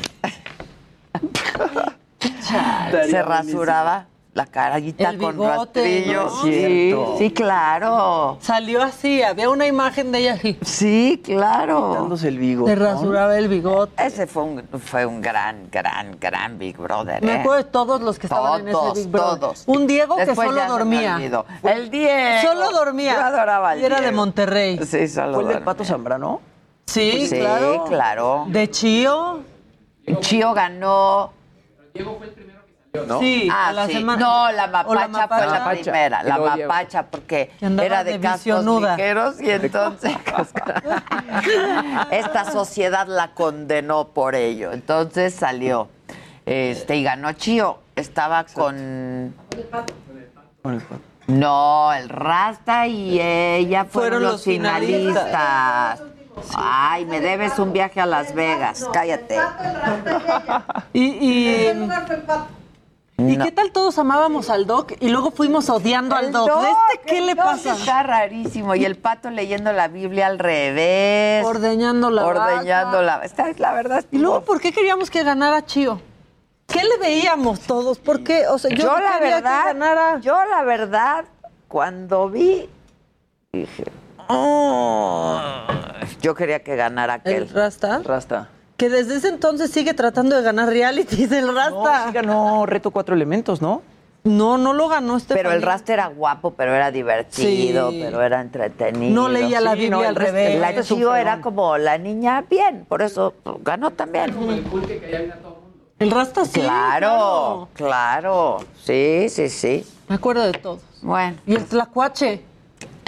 Se buenísimo. rasuraba. La carita El con bigote, rastrillo. ¿no? Sí, sí, claro. Salió así, había una imagen de ella así. Sí, claro. Dándose el bigote. Se rasuraba el bigote. Ese fue un, fue un gran, gran, gran Big Brother. Me ¿eh? acuerdo de todos los que estaban en ese Big Brother. todos. Un Diego que solo dormía. El Diego. Solo dormía. Yo adoraba al Y era de Diego. Monterrey. Sí, solo ¿Fue el del. Pato Zambrano? Sí, Sí, claro. claro. De Chío. Chío ganó. ¿No? Sí, Ah, la sí. semana. No, la mapacha, fue la mapacha. primera. La mapacha, porque era de, de cascos ligeros y entonces esta sociedad la condenó por ello. Entonces salió este y ganó Chío. Estaba con Con el Pato. no, el Rasta y ella fueron, Fueron los, los finalistas. Ay, me debes un viaje a Las Vegas. Cállate. Y, y, ¿y No. qué tal todos amábamos al Doc y luego fuimos odiando al El Doc? Doc, ¿De este qué el le Doc pasa? Está rarísimo. Y el pato leyendo la Biblia al revés. Ordeñando la Ordeñando vaca. la Está, la verdad. Y luego, ¿por qué queríamos que ganara Chío? ¿Qué le veíamos todos? ¿Por qué? O sea, yo, yo, no la quería verdad, que ganara. yo la verdad, cuando vi, dije, "Oh". yo quería que ganara el aquel. Rasta. Rasta. Que desde ese entonces sigue tratando de ganar reality del No, Rasta. sí ganó Reto Cuatro Elementos, ¿no? No, no lo ganó este. Pero el Rasta era guapo, pero era divertido, Sí. pero era entretenido. No leía la Sí, Biblia no, el al revés. el La Chío era como la niña bien, por eso ganó también. El Rasta sí. Claro, claro. Sí, sí, sí. Me acuerdo de todos. Bueno. Y el Tlacuache.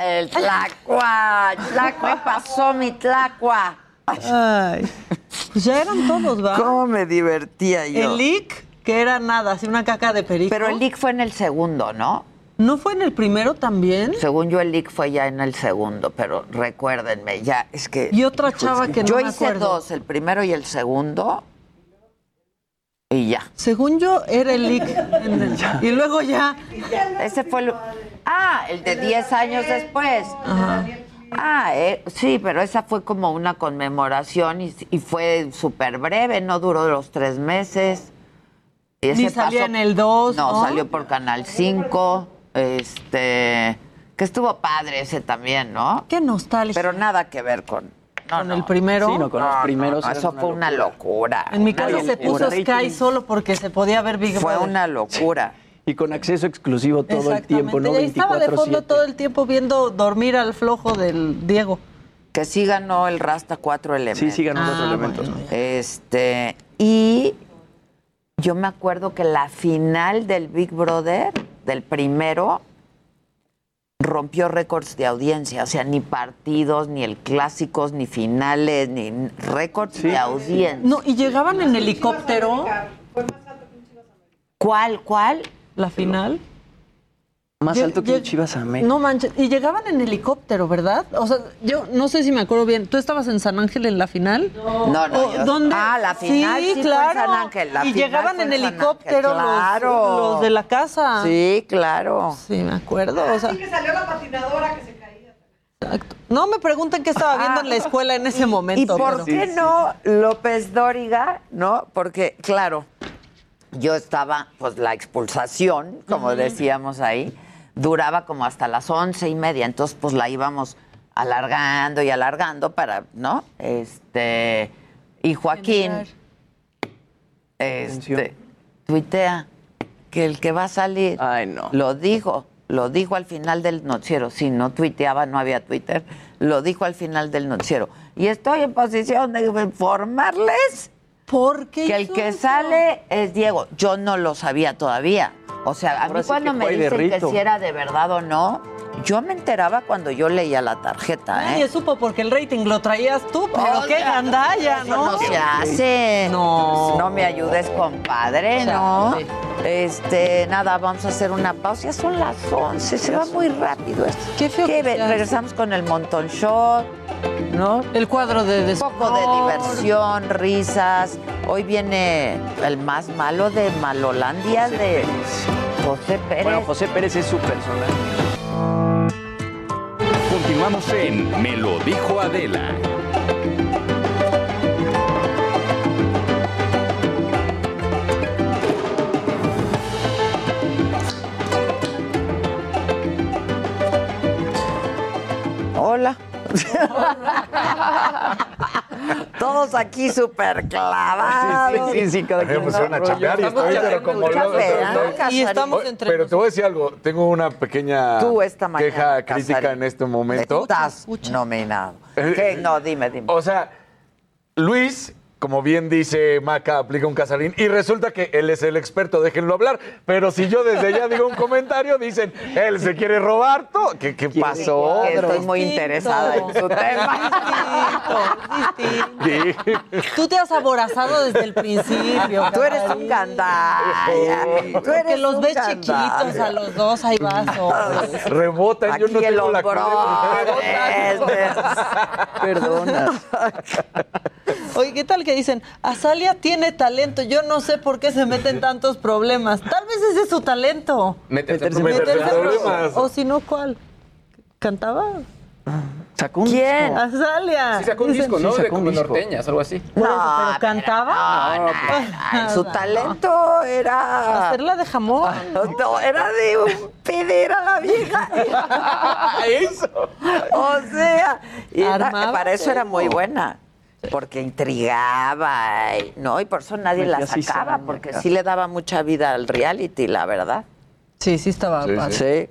El tlacua, tlacua, pasó mi tlacua. Ay. Pues ya eran todos, ¿va? ¿Cómo me divertía yo? El Lick, que era nada, así una caca de perico. Pero el leak fue en el segundo, ¿no? ¿No fue en el primero también? Según yo, el leak fue ya en el segundo, pero recuérdenme, ya, es que... Y otra chava que no Yo me hice acuerdo. dos, el primero y el segundo, y ya. Según yo, era el el- Y luego ya. Ese fue el... Ah, el de 10 años después. Ajá. Ah, eh, sí, pero esa fue como una conmemoración y, y fue súper breve, no duró los tres meses. Y Ni pasó- en el 2, No, ¿no? salió por Canal 5, este, que estuvo padre ese también, ¿no? Qué nostalgia. Pero nada que ver con... No, Con no. el primero. Sí, no, con los primeros. eso fue una locura. En mi casa se puso Sky solo porque se podía ver Big Fue Brother. una locura. Y con acceso exclusivo todo el tiempo, ¿no? Y ahí estaba de fondo 24/7. todo el tiempo viendo dormir al flojo del Diego. Que sí ganó el Rasta cuatro elementos. Sí, sí ganó Ah, cuatro elementos. bueno. Este, y yo me acuerdo que la final del Big Brother, del primero, rompió récords de audiencia. O sea, ni partidos, ni el clásicos, ni finales, ni récords de audiencia. No, y llegaban en helicóptero. ¿Cuál, cuál? La final. Más alto que Chivas América. No manches. Y llegaban en helicóptero, ¿verdad? O sea, yo no sé si me acuerdo bien. ¿Tú estabas en San Ángel en la final? No, no. ¿O yo- dónde? Ah, la final sí, fue en claro. San Ángel. La y final llegaban fue en San Ángel, helicóptero los- claro. los, de la casa. Sí, claro. Sí, me acuerdo. O sea, que salió la patinadora que se caía. exacto. No me pregunten qué estaba viendo en la escuela en ese momento. ¿Y por pero- qué no López Dóriga? ¿No? Porque, claro, yo estaba, pues la expulsación, como decíamos ahí, duraba como hasta las once y media, entonces pues la íbamos alargando y alargando para, ¿no? Este, y Joaquín, este, tuitea que el que va a salir, Ay, no. lo dijo, lo dijo al final del noticiero. Si no tuiteaba, no había Twitter. Lo dijo al final del noticiero. Y estoy en posición de informarles ¿Por qué que el que eso? sale es Diego. Yo no lo sabía todavía. O sea, a mí sí cuando me dicen que si era de verdad o no, yo me enteraba cuando yo leía la tarjeta, ¿eh? Nadie supo porque el rating lo traías tú, pero O qué sea, gandalla, ¿no? no se hace. No. No me ayudes, compadre, ¿no? Chale. Este, nada, vamos a hacer una pausa. Ya son las 11, se va muy rápido esto. Qué feo ¿Qué que ve- sea. Regresamos con el montón shot, ¿no? El cuadro de Un poco de diversión, risas. Hoy viene el más malo de Malolandia de José Pérez. Bueno, José Pérez es su personaje. Continuamos en Me lo dijo Adela. Todos aquí súper clavados. Sí, sí, sí, cada quien. pusieron a No, chambear y estoy, pero como. Y estamos entre Pero te voy a decir algo, tengo una pequeña Tú esta mañana, queja crítica Casarín. en este momento. Estás nominado. ¿Qué? No, dime, dime. O sea, Luis, como bien dice Maca, aplica un casarín y resulta que él es el experto, déjenlo hablar. Pero si yo desde ya digo un comentario, dicen, él se quiere robar todo. ¿Qué, qué pasó? Que estoy muy interesada en su tema. Sí. Tú te has aborazado desde el principio. Tú eres un gandalla. Tú Porque eres los un ves chiquitos a los dos, ahí vas. Rebotan, yo no Aquí tengo la hombro. Perdona. Oye, ¿qué tal que dicen, Azalia tiene talento? Yo no sé por qué se meten tantos problemas. Tal vez ese es su talento. Meterse Meterse Meterse problemas. O si no, ¿cuál? ¿Cantaba? Sacó un ¿Quién? disco. Azalia. Sí sacó un Dicen- disco, ¿no? sí, de sacó un como disco. norteñas, algo así. Eso, ¿Pero cantaba? No, no, no. Su talento era. Hacerla de jamón. No, era de un pedir a la vieja. Eso. O sea, y era- Armaba para eso era muy buena. Porque intrigaba, y, ¿no? Y por eso nadie la Metía sacaba, porque sí le daba mucha vida al reality, la verdad. Sí, sí estaba Sí, padre. Sí.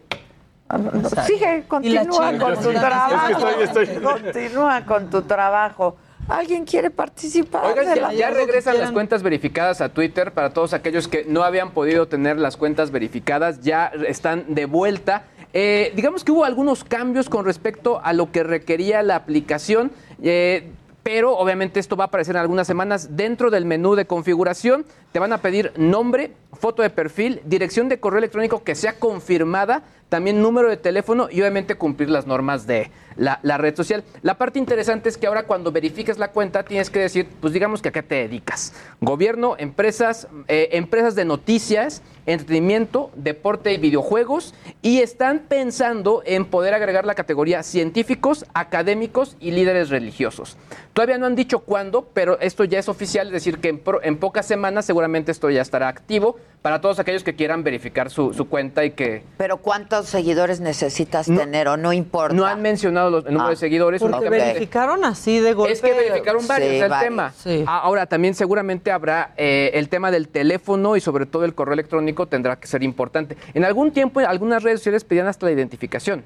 Sigue, continúa con tu trabajo. Es que estoy- estoy- Continúa con tu trabajo. ¿Alguien quiere participar? Oigan, ya, la- ya regresan las cuentas verificadas a Twitter para todos aquellos que no habían podido tener las cuentas verificadas, ya están de vuelta. Eh, digamos que hubo algunos cambios con respecto a lo que requería la aplicación. eh, pero obviamente esto va a aparecer en algunas semanas dentro del menú de configuración. Te van a pedir nombre, foto de perfil, dirección de correo electrónico que sea confirmada, también número de teléfono y obviamente cumplir las normas de la, la red social. La parte interesante es que ahora cuando verifiques la cuenta tienes que decir, pues digamos que a qué te dedicas. Gobierno, empresas, eh, empresas de noticias, entretenimiento, deporte y videojuegos y están pensando en poder agregar la categoría científicos, académicos y líderes religiosos. Todavía no han dicho cuándo, pero esto ya es oficial, es decir, que en, pro- en pocas semanas seguramente esto ya estará activo para todos aquellos que quieran verificar su, su cuenta y que Pero ¿cuántos seguidores necesitas No- tener o no importa? no han mencionado los, el número Ah. de seguidores. Porque verificaron así de golpe. Es que verificaron varios, Sí, es el varios. tema. Sí. Ah, Ahora, también seguramente habrá eh, el tema del teléfono y sobre todo el correo electrónico tendrá que ser importante. En algún tiempo, algunas redes sociales pedían hasta la identificación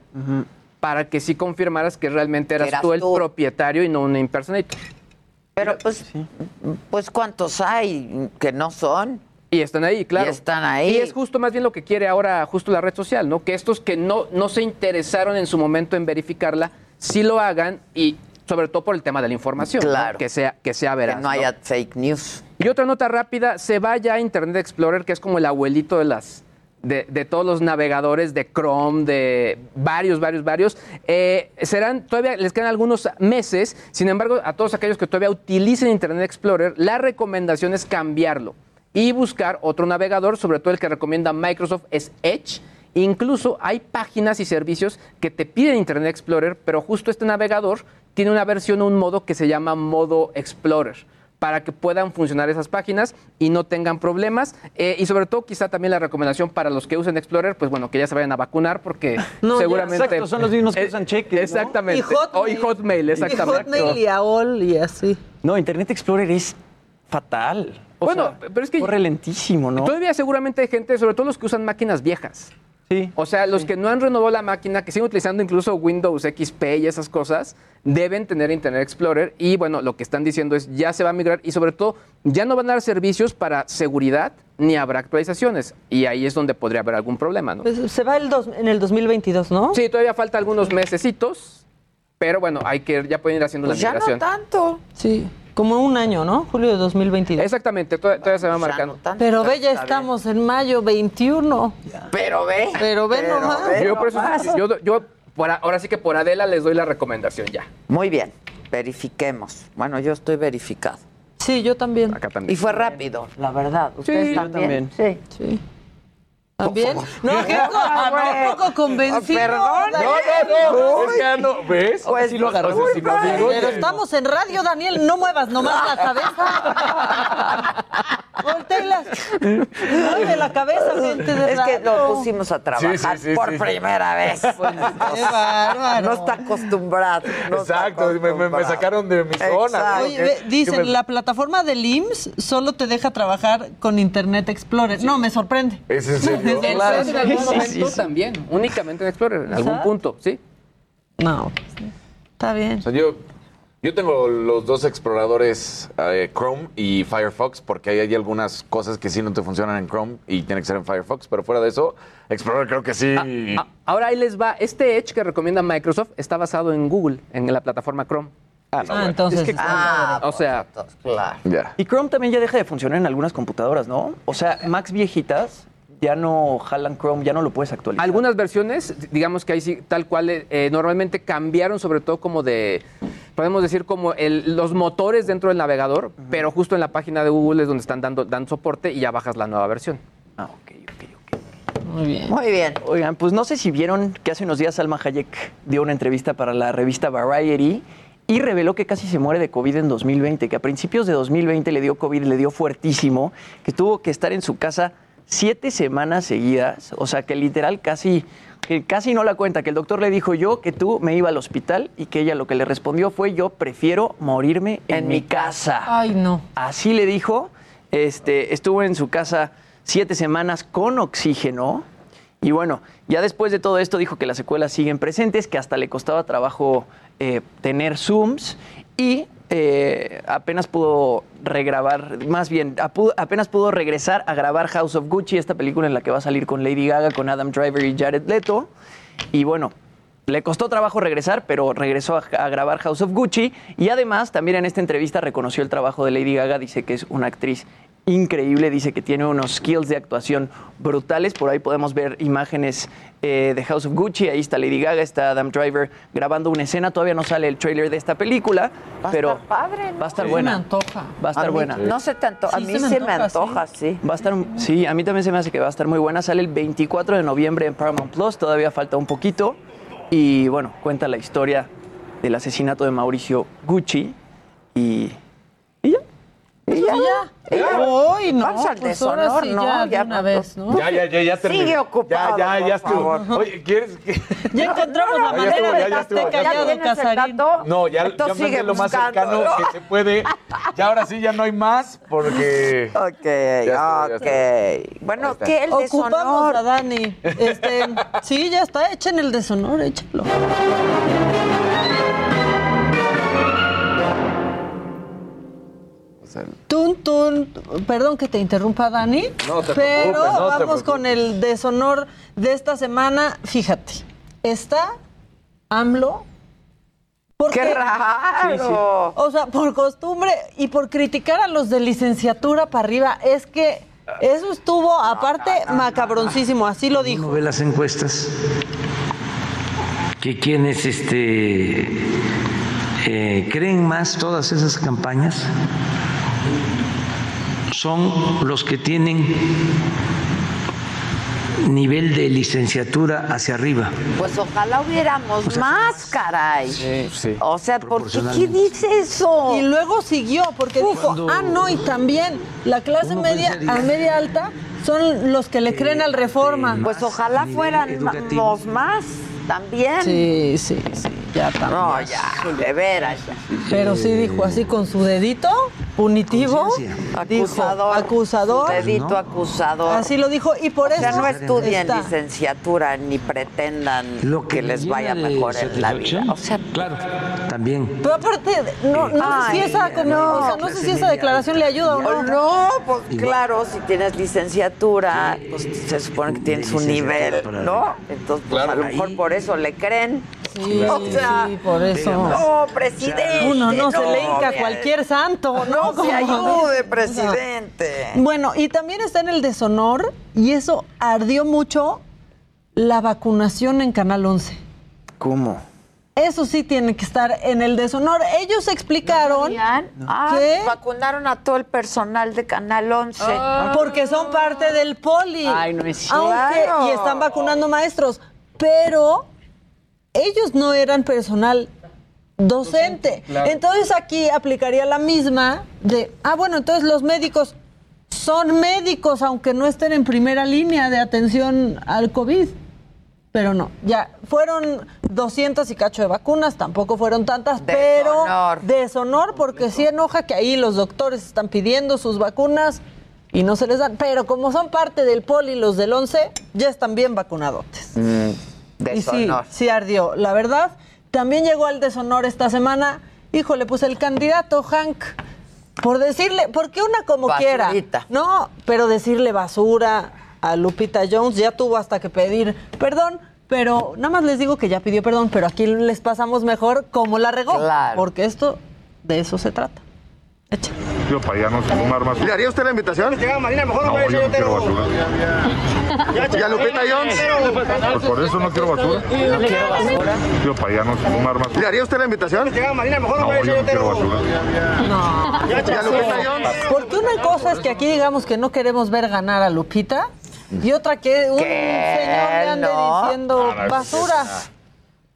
para que sí confirmaras que realmente eras, Eras tú el tú. propietario y no un impersonator. Pero pues, pues ¿cuántos hay que no son? Y están ahí, claro. Y están ahí. Y es justo más bien lo que quiere ahora justo la red social, ¿no? Que estos que no, no se interesaron en su momento en verificarla, sí lo hagan y sobre todo por el tema de la información, ¿no? Claro. que sea que sea veraz. que no haya fake news. Y otra nota rápida, se va ya a Internet Explorer, que es como el abuelito de las de, de todos los navegadores de Chrome, de varios, varios, varios. Eh, serán, todavía les quedan algunos meses. Sin embargo, a todos aquellos que todavía utilicen Internet Explorer, la recomendación es cambiarlo y buscar otro navegador, sobre todo el que recomienda Microsoft es Edge. Incluso hay páginas y servicios que te piden Internet Explorer, pero justo este navegador tiene una versión o un modo que se llama modo Explorer para que puedan funcionar esas páginas y no tengan problemas. Eh, y sobre todo, quizá también la recomendación para los que usen Explorer, pues bueno, que ya se vayan a vacunar porque No, ya, seguramente... exacto, son los mismos que Eh, usan cheques, ¿no? Exactamente. Y Hotmail. O- y Hotmail, exactamente. Y Hotmail y AOL y así. No, Internet Explorer es fatal. O Bueno, sea, pero es que- corre lentísimo, ¿no? Todavía seguramente hay gente, sobre todo los que usan máquinas viejas. Sí. O sea, los que no han renovado la máquina, que siguen utilizando incluso Windows XP y esas cosas, deben tener Internet Explorer. Y bueno, lo que están diciendo es ya se va a migrar y sobre todo ya no van a dar servicios para seguridad ni habrá actualizaciones. Y ahí es donde podría haber algún problema, ¿no? Pues se va el dos- en el 2022, ¿no? Sí, todavía falta algunos mesecitos, pero bueno, hay que ya pueden ir haciendo Pues la ya no migración. tanto. Sí, como un año, ¿no? Julio de 2022. Exactamente, todavía, todavía se va marcando. no tanto, Pero ve, ya bien. estamos en mayo 21. Pero ve. Pero ve Pero nomás. ve Yo por eso, nomás. yo, yo por ahora sí que por Adela les doy la recomendación ya. Muy bien, verifiquemos. Bueno, yo estoy verificado. Sí, yo también. Acá también. Y fue rápido, la verdad. ¿Ustedes yo también? Sí. Sí. ¿También? No, qué co- güey. poco convencido. Perdón. Daniel. No, no, no. Es que ando, ¿ves? Pues, sí lo digo, Pero estamos en radio, Daniel. No muevas nomás la cabeza. Voltéelas. Mueve la cabeza, gente de Es que lo radio. pusimos a trabajar Sí, sí, sí, por sí. primera vez. Qué bárbaro. No está acostumbrado. no está Exacto, me, sacaron de mi zona. Dicen, la plataforma del IMSS solo te deja trabajar con Internet Explorer. No, me sorprende. ¿Es en serio? Claro, en algún momento sí, sí. también, únicamente en Explorer, en algún punto, ¿sí? No, está bien. O sea, yo, yo tengo los dos exploradores, eh, Chrome y Firefox, porque hay, hay algunas cosas que sí no te funcionan en Chrome y tienen que ser en Firefox, pero fuera de eso, Explorer creo que sí. Ah, ahora ahí les va. Este Edge que recomienda Microsoft está basado en Google, en la plataforma Chrome. Ah, Ah, entonces. Es que- Ah, O sea, claro. Ya. Y Chrome también ya deja de funcionar en algunas computadoras, ¿no? O sea, Macs viejitas ya no jalan Chrome, ya no lo puedes actualizar. algunas versiones, digamos que ahí sí, tal cual, eh, normalmente cambiaron sobre todo como de, podemos decir como el- los motores dentro del navegador, pero justo en la página de Google es donde están dando, dando soporte y ya bajas la nueva versión. Ah, ok, ok, ok. Muy bien. Muy bien. Oigan, pues no sé si vieron que hace unos días Salma Hayek dio una entrevista para la revista Variety y reveló que casi se muere de COVID en 2020, que a principios de 2020 le dio COVID, le dio fuertísimo, que tuvo que estar en su casa siete semanas seguidas, o sea que literal casi, que casi no la cuenta, que el doctor le dijo yo que tú me iba al hospital y que ella lo que le respondió fue yo prefiero morirme en, mi casa. Ay, no. Así le dijo. Este, estuvo en su casa siete semanas con oxígeno. Y bueno, ya después de todo esto dijo que las secuelas siguen presentes, que hasta le costaba trabajo eh, tener Zooms y eh, apenas pudo regrabar, más bien, apenas pudo regresar a grabar House of Gucci, esta película en la que va a salir con Lady Gaga, con Adam Driver y Jared Leto. Y bueno, le costó trabajo regresar, pero regresó a, a grabar House of Gucci. Y además, también en esta entrevista reconoció el trabajo de Lady Gaga. Dice que es una actriz increíble, dice que tiene unos skills de actuación brutales. Por ahí podemos ver imágenes eh, de House of Gucci. Ahí está Lady Gaga, está Adam Driver grabando una escena. Todavía no sale el trailer de esta película, Va a pero estar padre, ¿no? va a estar Sí, buena. me antoja. Va a estar A mí buena. No se te antoja. A mí se me se me antoja, antoja, sí. Va a estar, sí, a mí también se me hace que va a estar muy buena. Sale el 24 de noviembre en Paramount Plus, todavía falta un poquito. Y bueno, cuenta la historia del asesinato de Mauricio Gucci. Y. ¿Y ya? Y ya. Uy, no. Vamos al pues deshonor, sí, ¿no? Ya, de Ya una no- vez, ¿no? Ya, ya, ya, ya terminé. Sigue ocupado, Ya, ya, por ya estuvo. favor. Oye, ¿quieres que.? Ya encontramos la ya manera estuvo, de ya, que ya ya callado ¿Tienes el Casarín. dato? No, ya, ya sigue lo más cercano que se puede. Ya ahora sí, ya no hay más, porque. Ok, Ya ya ok. Bueno. ¿qué el Ocupamos deshonor? a Dani. Este, sí, ya está. Echen el deshonor, échenlo. Sea, Tun, tun. Perdón que te interrumpa, Dani. No te pero no vamos con el deshonor de esta semana. Fíjate, está AMLO. porque- ¡Qué raro! O sea, por costumbre y por criticar a los de licenciatura para arriba, es que eso estuvo, aparte, macabroncísimo. Así lo Uno dijo. ve las encuestas que quienes este, eh, creen más todas esas campañas son los que tienen nivel de licenciatura hacia arriba. Pues ojalá hubiéramos más, caray. sí. O sea, ¿por qué, ¿qué dice eso? Y luego siguió, porque dijo, ah, no, y también la clase media pensaría a media alta son los que le creen al reforma. Pues ojalá fuéramos educativo. más también. Sí, sí, sí, ya también. No, ya, de veras. ya. Pero sí dijo así con su dedito punitivo. Acusador. acusador. Dedito ¿no? acusador. Así lo dijo y por o sea, eso no estudien está. licenciatura ni pretendan Lo que, que les vaya mejor en la vida. O sea, claro, también. Pero aparte, no, no sé si esa, como- no. o sea, no sé si esa declaración le ayuda o no. no, pues claro, si tienes licenciatura, pues se supone que tienes un nivel, ¿no? Entonces, pues, Claro. a lo mejor por eso le creen. Sí, O sea, sí, por eso. No, presidente. Uno no, se le hinca a cualquier santo, ¿no? No se ayude, presidente. sea, Bueno, y también está en el deshonor, y eso ardió mucho, la vacunación en Canal 11. ¿Cómo? Eso sí tiene que estar en el deshonor. Ellos explicaron Ah, que vacunaron a todo el personal de Canal 11. porque son parte del poli. Ay, no es cierto. Aunque, Claro. y están vacunando maestros, pero ellos no eran personal docente. claro. Entonces aquí aplicaría la misma de, ah, bueno, entonces los médicos son médicos, aunque no estén en primera línea de atención al COVID. Pero no, ya fueron 200 y cacho de vacunas, tampoco fueron tantas, pero deshonor porque sí enoja que ahí los doctores están pidiendo sus vacunas y no se les dan, pero como son parte del poli los del 11, ya están bien vacunadotes. Mm, Y sí, deshonor. sí ardió. La verdad, también llegó al deshonor esta semana. Híjole, pues el candidato Hank, por decirle, porque una como quiera. Basurita. No, pero decirle basura a Lupita Jones ya tuvo hasta que pedir perdón. Pero nada más les digo que ya pidió perdón, pero aquí les pasamos mejor cómo la regó. Claro. Porque esto, de eso se trata. Yo para allá no se fumar más. ¿Le haría usted la invitación? Marina, mejor no, yo no quiero basura. ¿Y a Lupita Jones? Pues por eso no quiero basura. ¿No quiero basura? Yo para allá no se fumar más. ¿Le haría usted la invitación? Marina, mejor no, yo no quiero basura. No. ¿Y a Lupita Jones? Porque una cosa es que aquí digamos que no queremos ver ganar a Lupita y otra que un señor le ande No. diciendo basura.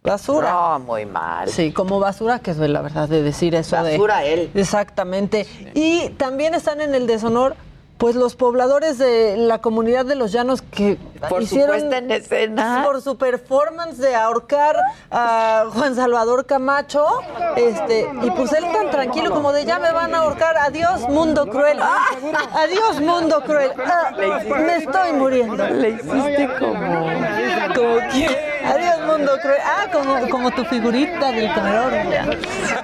Basura. No, muy mal. Sí, como basura, que es la verdad de decir eso de... Basura él. Exactamente. Y también están en el deshonor, pues los pobladores de la comunidad de los llanos que Por su hicieron... puesta en escena. Por su performance de ahorcar a Juan Salvador Camacho. Este, y pues él tan tranquilo como de ya me van a ahorcar. Adiós, mundo cruel. ¡Ah! Adiós, mundo cruel. Ah, me estoy muriendo. Le hiciste como... ¿Como quién? Adiós, mundo cruel. Ah, como, como tu figurita del comedor.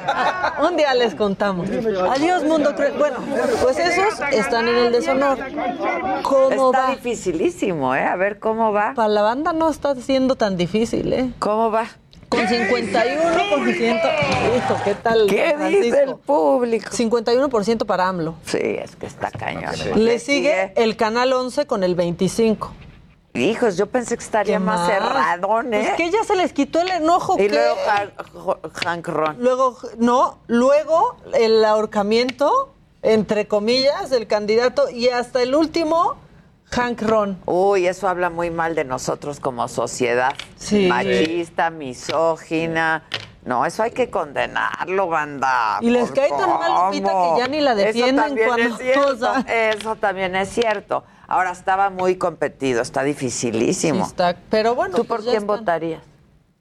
Ah, Un día les contamos. Adiós, mundo cruel. Bueno, pues esos están en el deshonor. ¿Cómo Está va? dificilísimo, ¿eh? A ver cómo va. Para la banda no está siendo tan difícil, ¿eh? ¿Cómo va? Con 51%. Hijo, ¿qué tal? ¿Qué dice el público? 51% para AMLO. Sí, es que está cañón. Le sigue el Canal 11 con el 25%. Hijos, yo pensé que estaría ¿Qué más más? cerradón, ¿eh? Pues que ya se les quitó el enojo. Y ¿qué? luego Han- Hank Ron. Luego, no, luego el ahorcamiento, entre comillas, del candidato y hasta el último, Hank Ron. Uy, eso habla muy mal de nosotros como sociedad. Sí. Machista, misógina. No, eso hay que condenarlo, banda. Y les ¿Por cae tan mal, Lupita, que ya ni la defienden Eso cuando- es cierto. o sea. Eso también es cierto. Ahora estaba muy competido, está dificilísimo. Sí está, pero bueno, ¿Tú pues por quién están. votarías?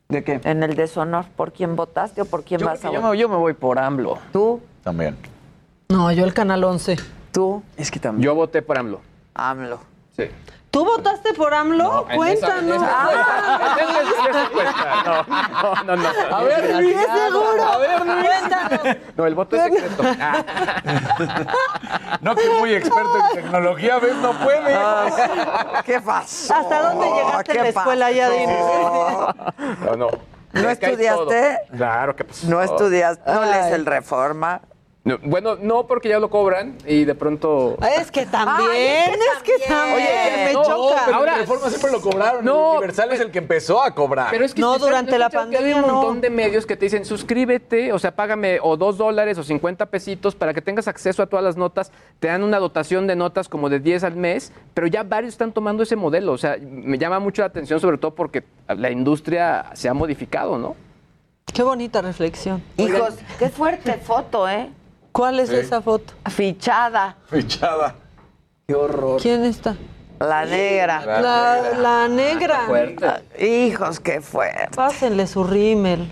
¿De qué? En el deshonor, ¿por quién votaste o por quién Yo, vas a yo votar? me, yo me voy por AMLO. ¿Tú? También. No, yo el Canal 11. ¿Tú? Es que también. Yo voté por AMLO. AMLO. Sí. ¿Tú votaste por AMLO? Cuéntanos. esa- en esa- en esa- en esa encuesta. No, no, no, no. A ver, Luis, seguro. A ver. Cuéntanos. No, el voto es secreto. No, que muy experto en tecnología, ¿ves? No puede. ¿Qué pasó? ¿Hasta dónde llegaste en la ¿Qué escuela ya, pasó? dinos? No, no. ¿No estudiaste? Claro que pues. ¿No estudiaste? ¿No lees el Reforma? No, bueno, no, porque ya lo cobran y de pronto. Es que también, Ay, es que también, Oye, me no, choca. Pero Ahora- Reforma siempre lo cobraron. No, el Universal es el que empezó a cobrar. Pero es que No, ¿no durante la pandemia, Hay un no. montón de medios que te dicen suscríbete, o sea, págame o dos dólares o 50 pesitos para que tengas acceso a todas las notas. Te dan una dotación de notas como de 10 al mes, pero ya varios están tomando ese modelo. O sea, me llama mucho la atención, sobre todo porque la industria se ha modificado, ¿no? Qué bonita reflexión. Hijos, qué fuerte foto, ¿eh? ¿Cuál es Sí. esa foto? Fichada. Fichada. Qué horror. ¿Quién está? La negra. La, la negra. Ah, Hijos, qué fuerte. Pásenle su rímel.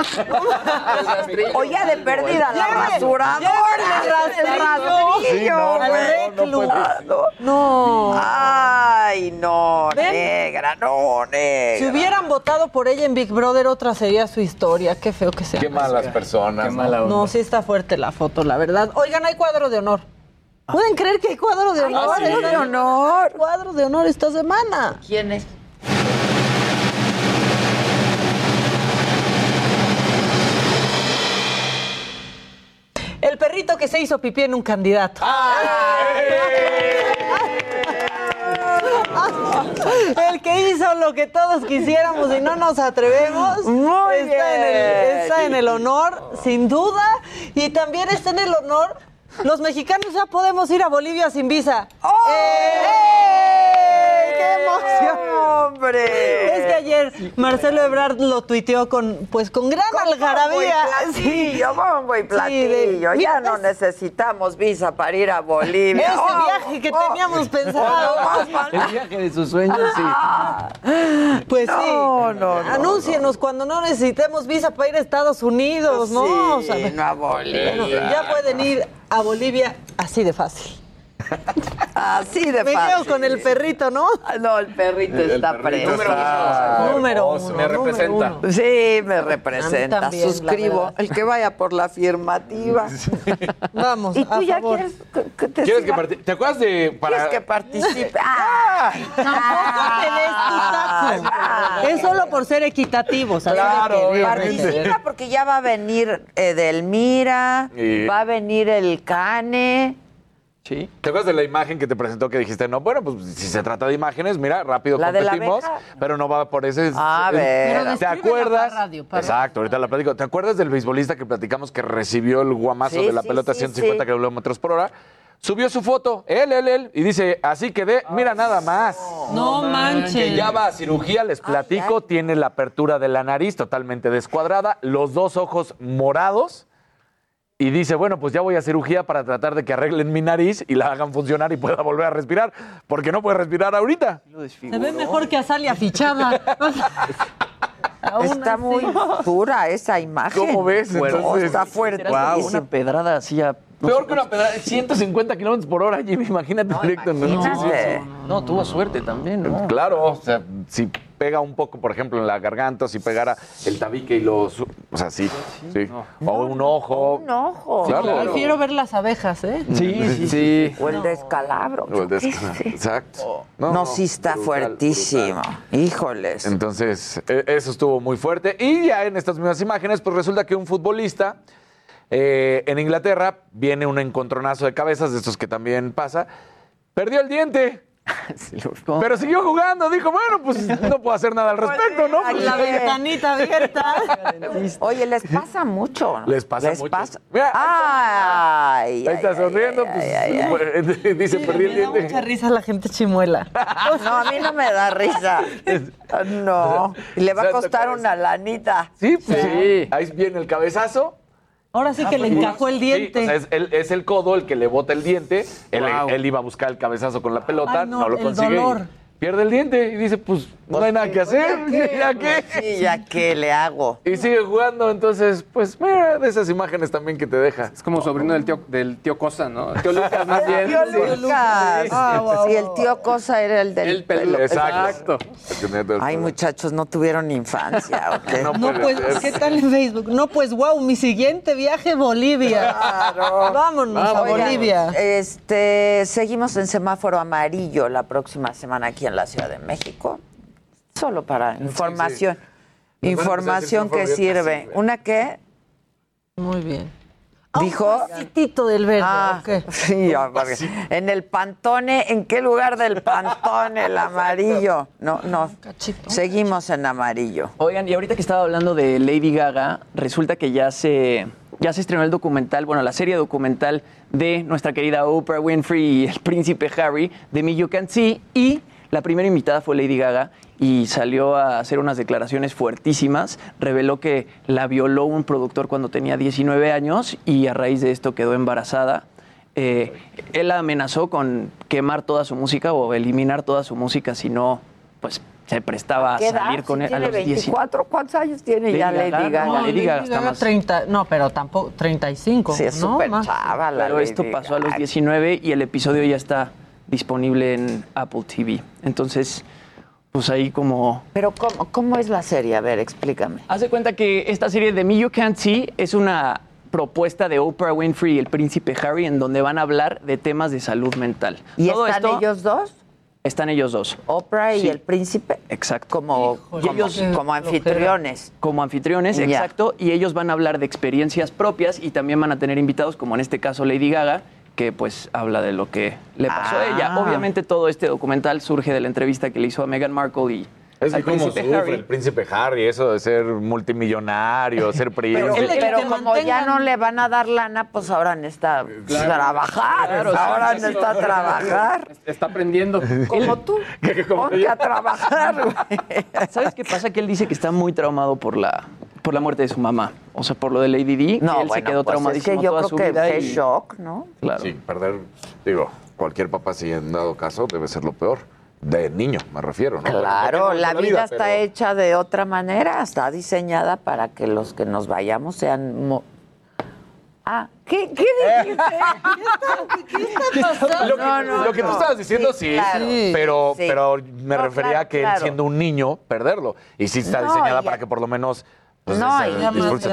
Oye, de perdida, la rasuradora. El rastrillo. No. Ay, no, ¿Ven? negra, no, negra. Si hubieran votado por ella en Big Brother, otra sería su historia. Qué feo que sea. Qué malas personas. Qué mala onda. No, sí está fuerte la foto, la verdad. Oigan, hay cuadro de honor. ¿Pueden creer que hay cuadro de honor? sí. Está de honor. Cuadro de honor esta semana. ¿Quién es? El perrito que se hizo pipí en un candidato. El que hizo lo que todos quisiéramos y no nos atrevemos. Muy está, En el, bien. está en el honor, sin duda. Y también está en el honor. Los mexicanos ya podemos ir a Bolivia sin visa. ¡Oh! ¡Eh! ¡Qué emoción! hombre! Es que ayer Marcelo Ebrard lo tuiteó con, pues, con gran algarabía. Platillo, bombo y platillo. de- ya mira, no necesitamos visa para ir a Bolivia. Ese Oh, viaje que oh, teníamos oh, pensado. El viaje de sus sueños, sí. Pues No, sí. no, no, Anúncienos cuando no necesitemos visa para ir a Estados Unidos, ¿no? Sí, O sea, no a Bolivia. bueno, ya pueden ir a Bolivia así de fácil. Así de Me fácil. quedo con el perrito, ¿no? Ah, No, el perrito El está perrito preso. está Número uno. Me número representa. uno. Sí, me representa. también, Suscribo. El que vaya por la afirmativa. Vamos, ¿Y tú a ya favor. quieres que, te ¿Quieres siga? ¿Te acuerdas de para ¿Quieres que participe? ¡Ah! Tampoco te des tu taco. Es solo por ser equitativos. así de Claro. Participa porque ya va a venir Edelmira, Y- va a venir el Cane. Sí. ¿Te acuerdas de la imagen que te presentó que dijiste, no, bueno, pues si se trata de imágenes, mira, rápido ¿La de la competimos, pero no va por ese... A ver. ¿Te acuerdas? para radio, para- Exacto, ahorita la platico. ¿Te acuerdas del beisbolista que platicamos que recibió el guamazo Sí, de la sí, pelota a sí, 150 sí. kilómetros por hora? Subió su foto, él, él, él, y dice, así quedé, mira nada más. No manches. Que ya va a cirugía, les platico, tiene la apertura de la nariz totalmente descuadrada, los dos ojos morados. Y dice, bueno, pues ya voy a cirugía para tratar de que arreglen mi nariz y la hagan funcionar y pueda volver a respirar, porque no puede respirar ahorita. Se ve mejor que a Salia fichada. Está muy dura esa imagen. ¿Cómo ves? No, Entonces- está fuerte. Wow. Una pedrada así a... no Peor que una pedrada, 150 kilómetros por hora, Jimmy, imagínate directo. ¿no? imagínate. No, tuvo suerte también, ¿no? Claro, o sea, si pega un poco, por ejemplo, en la garganta, si pegara el tabique y lo... su- O sea, sí, sí. O un ojo. Un ojo. Claro. Prefiero ver las abejas, ¿eh? Sí, sí, Sí. O el descalabro. O el descanso. Exacto. No, sí está brutal, fuertísimo. brutal. Híjoles. Entonces, e- eso estuvo muy fuerte. Y ya en estas mismas imágenes, pues resulta que un futbolista eh, en Inglaterra viene un encontronazo de cabezas, de estos que también pasa, perdió el diente. Pero siguió jugando, dijo, bueno, pues no puedo hacer nada al respecto, ¿no? Pues, La ventanita abierta. Oye, les pasa mucho. ¿no? Les pasa mucho. pasa- Mira, Ay, Ahí está ay, sonriendo, ay, pues ay, ay. dice, perdí el Me da mucha diente. risa la gente chimuela. No, a mí no me da risa. No. Y le va a costar una lanita. Sí, pues sí. Ahí viene el cabezazo. Ahora sí que le encajó el diente. Sí, o sea, es, el, es el codo el que le bota el diente. Él, Wow. él iba a buscar el cabezazo con la pelota, Ay, no, no, lo consigue. Pierde el diente y dice, pues no hay nada que hacer. ¿Ya qué? Sí, ya qué le hago. Y sigue jugando, entonces, pues mira, de esas imágenes también que te deja. Es como sobrino del tío, del tío Costa, ¿no? Tío Lucas, más bien. Tío Sí. Lucas. Ah, Sí, el guau. tío Cosa era el del El pelo. Exacto. Ay, muchachos, no tuvieron infancia, ¿o qué? No pues, ser. ¿qué tal en Facebook? No, pues, wow, mi siguiente viaje Bolivia. Claro. Vámonos a Oigan, Bolivia. Este, seguimos en semáforo amarillo la próxima semana aquí en la Ciudad de México. Solo para información. A Información que sirve. ¿Una qué? Muy bien. Dijo. Pasitito del verde. Ah, ¿o qué? sí, ah, en el pantone, ¿en qué lugar del pantone el amarillo? No, no. Cachito. Seguimos en amarillo. Oigan, y ahorita que estaba hablando de Lady Gaga, resulta que ya se, ya se estrenó el documental, bueno, la serie documental de nuestra querida Oprah Winfrey y el príncipe Harry de Me You Can See. Y la primera invitada fue Lady Gaga y salió a hacer unas declaraciones fuertísimas. Reveló que la violó un productor cuando tenía 19 años y a raíz de esto quedó embarazada. Eh, él la amenazó con quemar toda su música o eliminar toda su música si no, pues se prestaba a salir con él a los 10. 24, ¿cuántos años tiene Lady ya Gaga, Lady Gaga? no, Lady Gaga está más- 30, no, pero tampoco 35. Sí, es ¿no? súper Más. chava la Pero esto pasó a los Gaga. 19 y el episodio ya está disponible en Apple TV. Entonces, pues ahí como... Pero ¿cómo, ¿cómo es la serie? A ver, explícame. Haz de cuenta que esta serie de Me You Can't See es una propuesta de Oprah Winfrey y el príncipe Harry en donde van a hablar de temas de salud mental. ¿Y Todo están esto- ellos dos? Están ellos dos. Oprah y Sí. el príncipe. Exacto. Como, Híjole, como, ellos- como anfitriones. Como anfitriones, exacto. Y ellos van a hablar de experiencias propias y también van a tener invitados, como en este caso Lady Gaga, que pues habla de lo que le pasó a ella. Ah. Obviamente todo este documental surge de la entrevista que le hizo a Meghan Markle y Es que príncipe sufre Harry. el príncipe Harry, eso de ser multimillonario, ser Pero, príncipe. pero como ya no le van a dar lana, pues ahora necesita trabajar. Claro, ahora sí, necesita sí. trabajar. Está aprendiendo. Como tú. Ponte a trabajar. ¿Sabes qué pasa? Que él dice que está muy traumado por la, por la muerte de su mamá. O sea, por lo del ADD. No, que él bueno, se quedó pues es que yo toda creo su que vida. es y- shock, ¿no? Claro. Sí, perder, digo, cualquier papá si en dado caso debe ser lo peor. De niño, me refiero, ¿no? Claro, no la vida está pero- hecha de otra manera, está diseñada para que los que nos vayamos sean... mo- Ah, ¿qué, qué dijiste? ¿Qué está pasando? Lo que, No, no, lo que tú no. estabas diciendo, Sí, sí, claro. pero, Sí. pero me No, refería claro, a que claro. él siendo un niño, perderlo. Y sí está No, diseñada para que por lo menos pues, no, y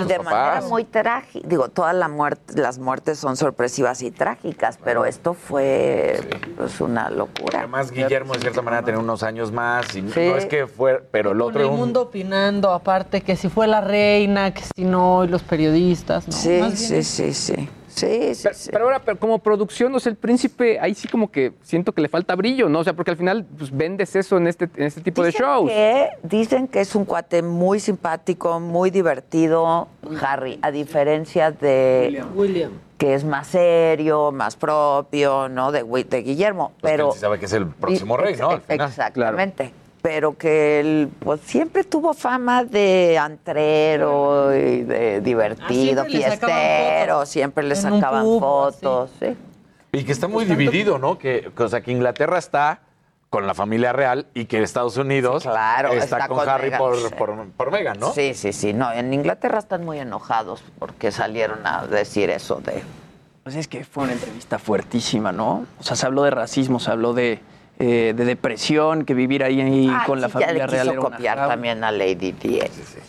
de manera muy trágica. Digo, todas la muerte, las muertes son sorpresivas y trágicas, pero esto fue pues, una locura. Además, Guillermo, de cierta manera, tenía unos años más. Y Sí. no es que fue, pero el Con otro el era un- mundo opinando, aparte, que si fue la reina, que si no, y los periodistas, ¿no? Sí, Más sí, sí, sí. Sí, sí, Pero, sí. pero ahora, pero como producción, o sea, el príncipe, ahí sí como que siento que le falta brillo, ¿no? O sea, porque al final pues, vendes eso en este, en este tipo de shows. que- dicen que es un cuate muy simpático, muy divertido, Harry, a diferencia de William. que es más serio, más propio, ¿no? De, Wi- de Guillermo, pues, pero él sí sabe que es el próximo rey, ¿no? Al final. Exactamente. Pero que él pues, siempre tuvo fama de antrero y de divertido, Ah, siempre fiestero, fotos. siempre le sacaban pub, fotos. sí. Y que está muy dividido, ¿no? Que, o sea, que Inglaterra está con la familia real y que Estados Unidos Claro, está, está con, con Harry Meghan, por, sí. por, por Meghan, ¿no? Sí, sí, sí. No, en Inglaterra están muy enojados porque salieron a decir eso de. Pues es que fue una entrevista fuertísima, ¿no? O sea, se habló de racismo, se habló de, eh, de depresión, que vivir ahí, ahí Ah, con la familia ya le real quiso una copiar también a Lady Di.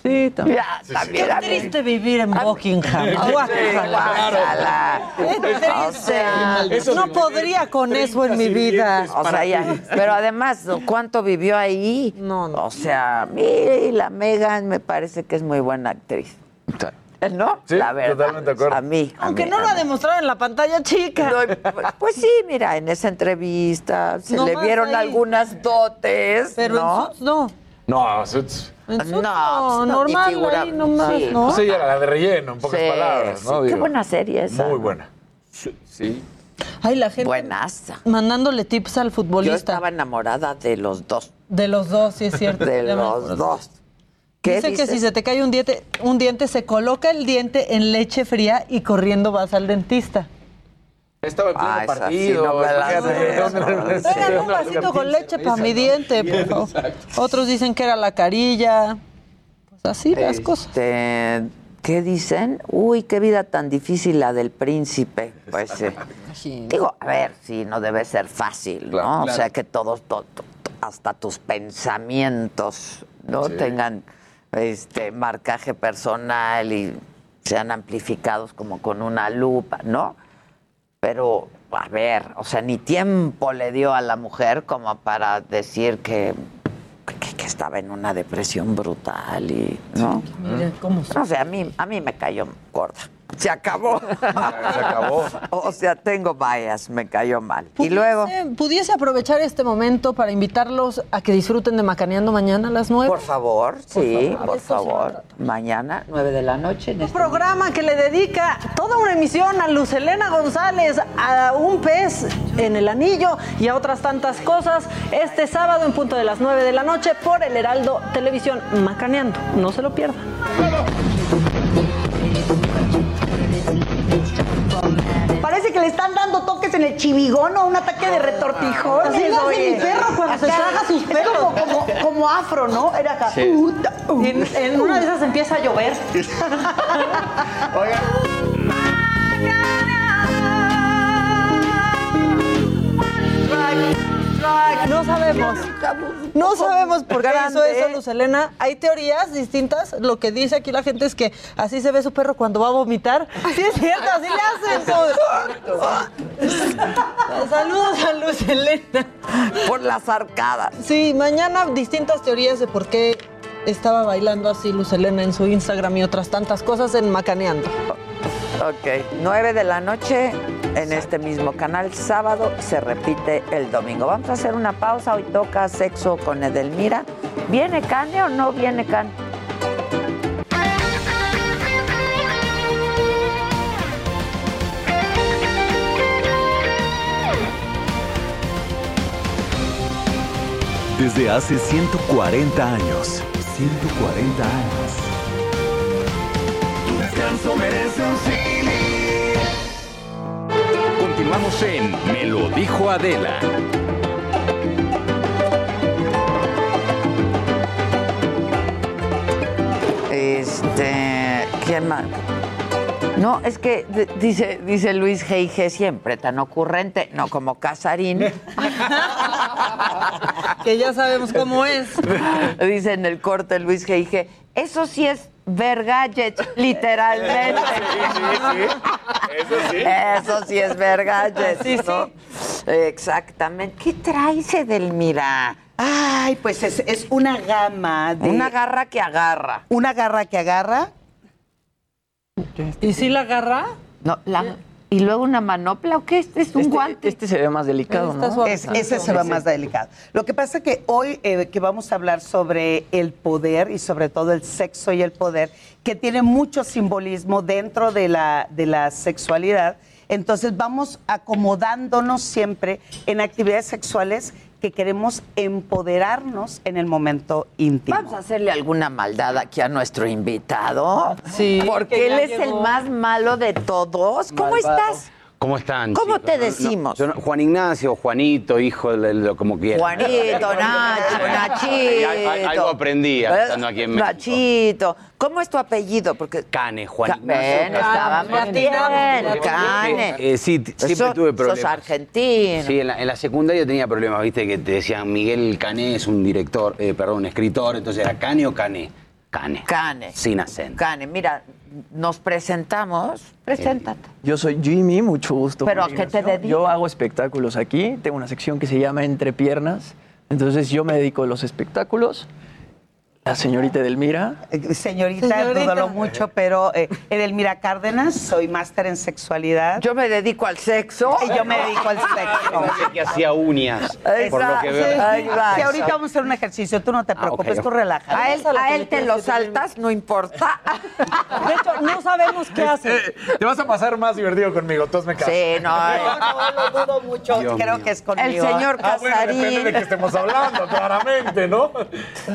Sí, también. Ya, Qué también triste vivir en Buckingham. Guácala. O sea, no podría con eso en mi vida. O sea, ya, pero además, ¿cuánto vivió ahí? No, no. O sea, mire, la Megan me parece que es muy buena actriz. ¿No? Sí, la verdad. totalmente de acuerdo. A mí. a Aunque mí, no lo ha demostrado en la pantalla chica. No, pues, sí, mira, en esa entrevista se No le vieron ahí. algunas dotes, Pero ¿no? en Suits no. No, Suits. En Suits No, no, pues, no, normal figura- ahí nomás, sí. ¿no? Pues ella la de relleno, en pocas Sí, palabras, ¿no? sí, Qué Digo, buena serie esa. Muy buena. Sí. Ay, la gente Buenaza. mandándole tips al Yo futbolista. estaba enamorada de los dos. De los dos, sí es cierto. De los dos. ¿Qué Dice que si se te cae un diente, un diente, se coloca el diente en leche fría y corriendo vas al dentista. Estaba en pleno Ah, sí partido. no me la fíjate, sé, ¿dónde- no me la sé. Oigan, un vasito con leche para mi diente, por favor. Otros dicen que era la carilla. Pues así las cosas. Este, ¿Qué dicen? Uy, qué vida tan difícil la del príncipe. Pues sí. Digo, a ver, sí, no debe ser fácil, ¿no? O sea, que todos, to- to- hasta tus pensamientos, ¿no? Sí. Tengan este marcaje personal y sean amplificados como con una lupa, ¿no? Pero, a ver, o sea, ni tiempo le dio a la mujer como para decir que, que, que estaba en una depresión brutal y, ¿no? Mira cómo No sé, a mí, a mí me cayó gorda. Se acabó. Se acabó. O sea, tengo bias, me cayó mal. Y luego, Pudiese- ¿Pudiese aprovechar este momento para invitarlos a que disfruten de Macaneando mañana a las 9? por favor, sí, favor. por favor. Mañana, 9 de la noche. En Un este programa que le dedica toda una emisión a Luz Helena González, a un pez en el anillo y a otras tantas cosas. Este sábado en punto de las 9 de la noche por el Heraldo Televisión Macaneando. No se lo pierdan. Parece que le están dando toques en el chivigón o un ataque de retortijón. Así le hace mi perro cuando se traga sus pelos. Como, como, como afro, ¿no? Era acá. Sí. Uh. Y en, en una de esas empieza a llover. No sabemos. No sabemos por qué hizo eso Luz Helena. Hay teorías distintas. Lo que dice aquí la gente es que así se ve su perro cuando va a vomitar. Sí es cierto, así le hacen. Saludos a Luz Helena. Por las arcadas. Sí, mañana distintas teorías de por qué estaba bailando así Luz Helena en su Instagram y otras tantas cosas en Macaneando. Ok, 9 de la noche en este mismo canal sábado se repite el domingo. Vamos a hacer una pausa. Hoy toca sexo con Edelmira. ¿Viene Cane o no viene Cane? Desde hace 140 años. 140 años. Tu descanso merece un Continuamos en Me lo dijo Adela. Este, ¿quién más? No, es que dice, dice Luis G.I.G. siempre tan ocurrente, no como Casarín. que ya sabemos cómo es. Dice en el corte Luis G.I.G. Eso sí es vergallet, literalmente. Eso sí. Eso sí es vergallet. Sí, ¿no? Exactamente. ¿Qué traes, Edelmira? Ay, pues es, es una gama de. Una garra que agarra. Una garra que agarra. ¿Y si la agarra? No, la- ¿Y luego una manopla o qué? ¿Este es un guante? Este se ve más delicado, ¿no? Es- ese se va más delicado. Lo que pasa es que hoy eh, que vamos a hablar sobre el poder y sobre todo el sexo y el poder, que tiene mucho simbolismo dentro de la, de la sexualidad, entonces vamos acomodándonos siempre en actividades sexuales que queremos empoderarnos en el momento íntimo. Vamos a hacerle alguna maldad aquí a nuestro invitado. Sí. Porque que él es el más malo de todos. ¿Cómo estás? ¿Cómo están? ¿Cómo chicos? te no, decimos? no- Juan Ignacio, Juanito, hijo, de lo como quieran. Juanito, Nacho, Nachito. Ay, Algo aprendí estando aquí en México. Nachito. ¿Cómo es tu apellido? Porque Cane, Juan Ca- Ignacio. Ven, estábamos Cane. bien, Cane. Cane. Eh, sí, siempre tuve problemas. Sos argentino. Sí, en la, en la secundaria tenía problemas, viste, que te decían Miguel Cané es un director, eh, perdón, un escritor, entonces era Cane o Cané. Cane. Cane. Sin acento. Cane, mira, nos presentamos. Preséntate. Yo soy Jimmy, mucho gusto. ¿Pero a qué te dedicas? Yo hago espectáculos aquí, tengo una sección que se llama Entre Piernas, entonces yo me dedico a los espectáculos. La señorita Edelmira. Eh, Señorita, Señorita. dúdalo mucho, pero eh, Edelmira Cárdenas, soy máster en sexualidad. Yo me dedico al sexo. Y yo me dedico al sexo. Pensé que hacía uñas, por lo que veo. Sí, ahorita vamos a hacer un ejercicio, tú no te preocupes, ok. tú relaja. A él, a te lo saltas, no importa. De hecho, no sabemos qué hace. Eh, te vas a pasar más divertido conmigo, tú hazme caso. Sí, no. No, no, lo dudo mucho, Dios creo mío. que es conmigo. El señor Ah, bueno, depende de qué Casarín. estemos hablando, claramente, ¿no?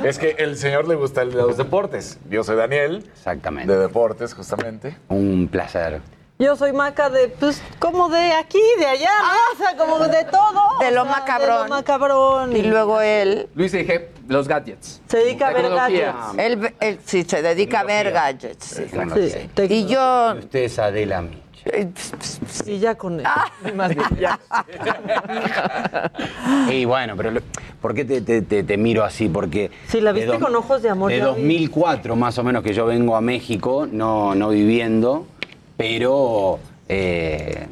Es que el señor le gusta el de los deportes. Yo soy Daniel, Exactamente. de deportes, justamente. Un placer. Yo soy maca de, pues, como de aquí, de allá, ¿no? O sea, como de todo. De lo o sea, macabrón. De lo macabrón. Y luego él, Luis dije, los gadgets. se dedica a ver gadgets. él, él sí se dedica a ver gadgets. sí. Sí, Y yo, Usted es Adela Ps, ps, ps, Y ya con él. Más bien, ya. Y bueno, pero lo- ¿por qué te, te- te- te miro así? Porque... Sí, la de viste con ojos de amor, De ya vi. 2004 más o menos que yo vengo a México, no, no viviendo, pero eh,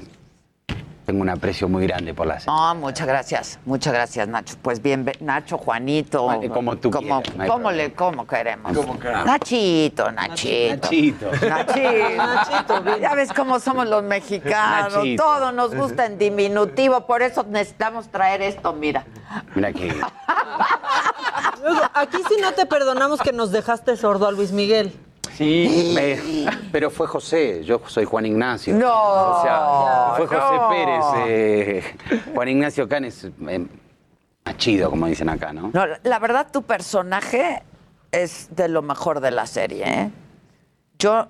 tengo un aprecio muy grande por la serie. No, muchas gracias, muchas gracias, Nacho. Pues bien, Nacho, Juanito. Vale, como tú como, quieras, no hay ¿cómo le, cómo queremos? Como queramos. Nachito, Nachito. Nachito. Nachito. Nachito, bien. Ya ves cómo somos los mexicanos. Nachito. Todo nos gusta en diminutivo, por eso necesitamos traer esto, mira. Mira que... Luego, aquí sí no te perdonamos que nos dejaste sordo a Luis Miguel. Sí, pero fue José, yo soy Juan Ignacio. No, O sea, fue José no. Pérez. eh, Juan Ignacio Canes, eh, machido, como dicen acá, ¿no? No, la verdad, tu personaje es de lo mejor de la serie, ¿eh? Yo,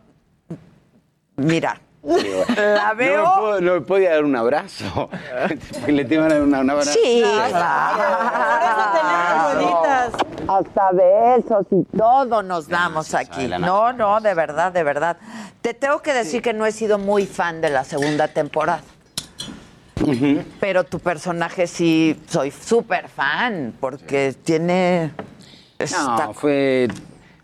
mira, la veo. ¿No me, puedo, no me podía dar un abrazo? Le tengo que dar una, un abrazo. Sí, Por eso tenemos rueditas. Hasta besos y todo nos damos aquí. No, no, de verdad, de verdad. Te tengo que decir que no he sido muy fan de la segunda temporada. Pero tu personaje sí, soy súper fan, porque tiene... No, fue.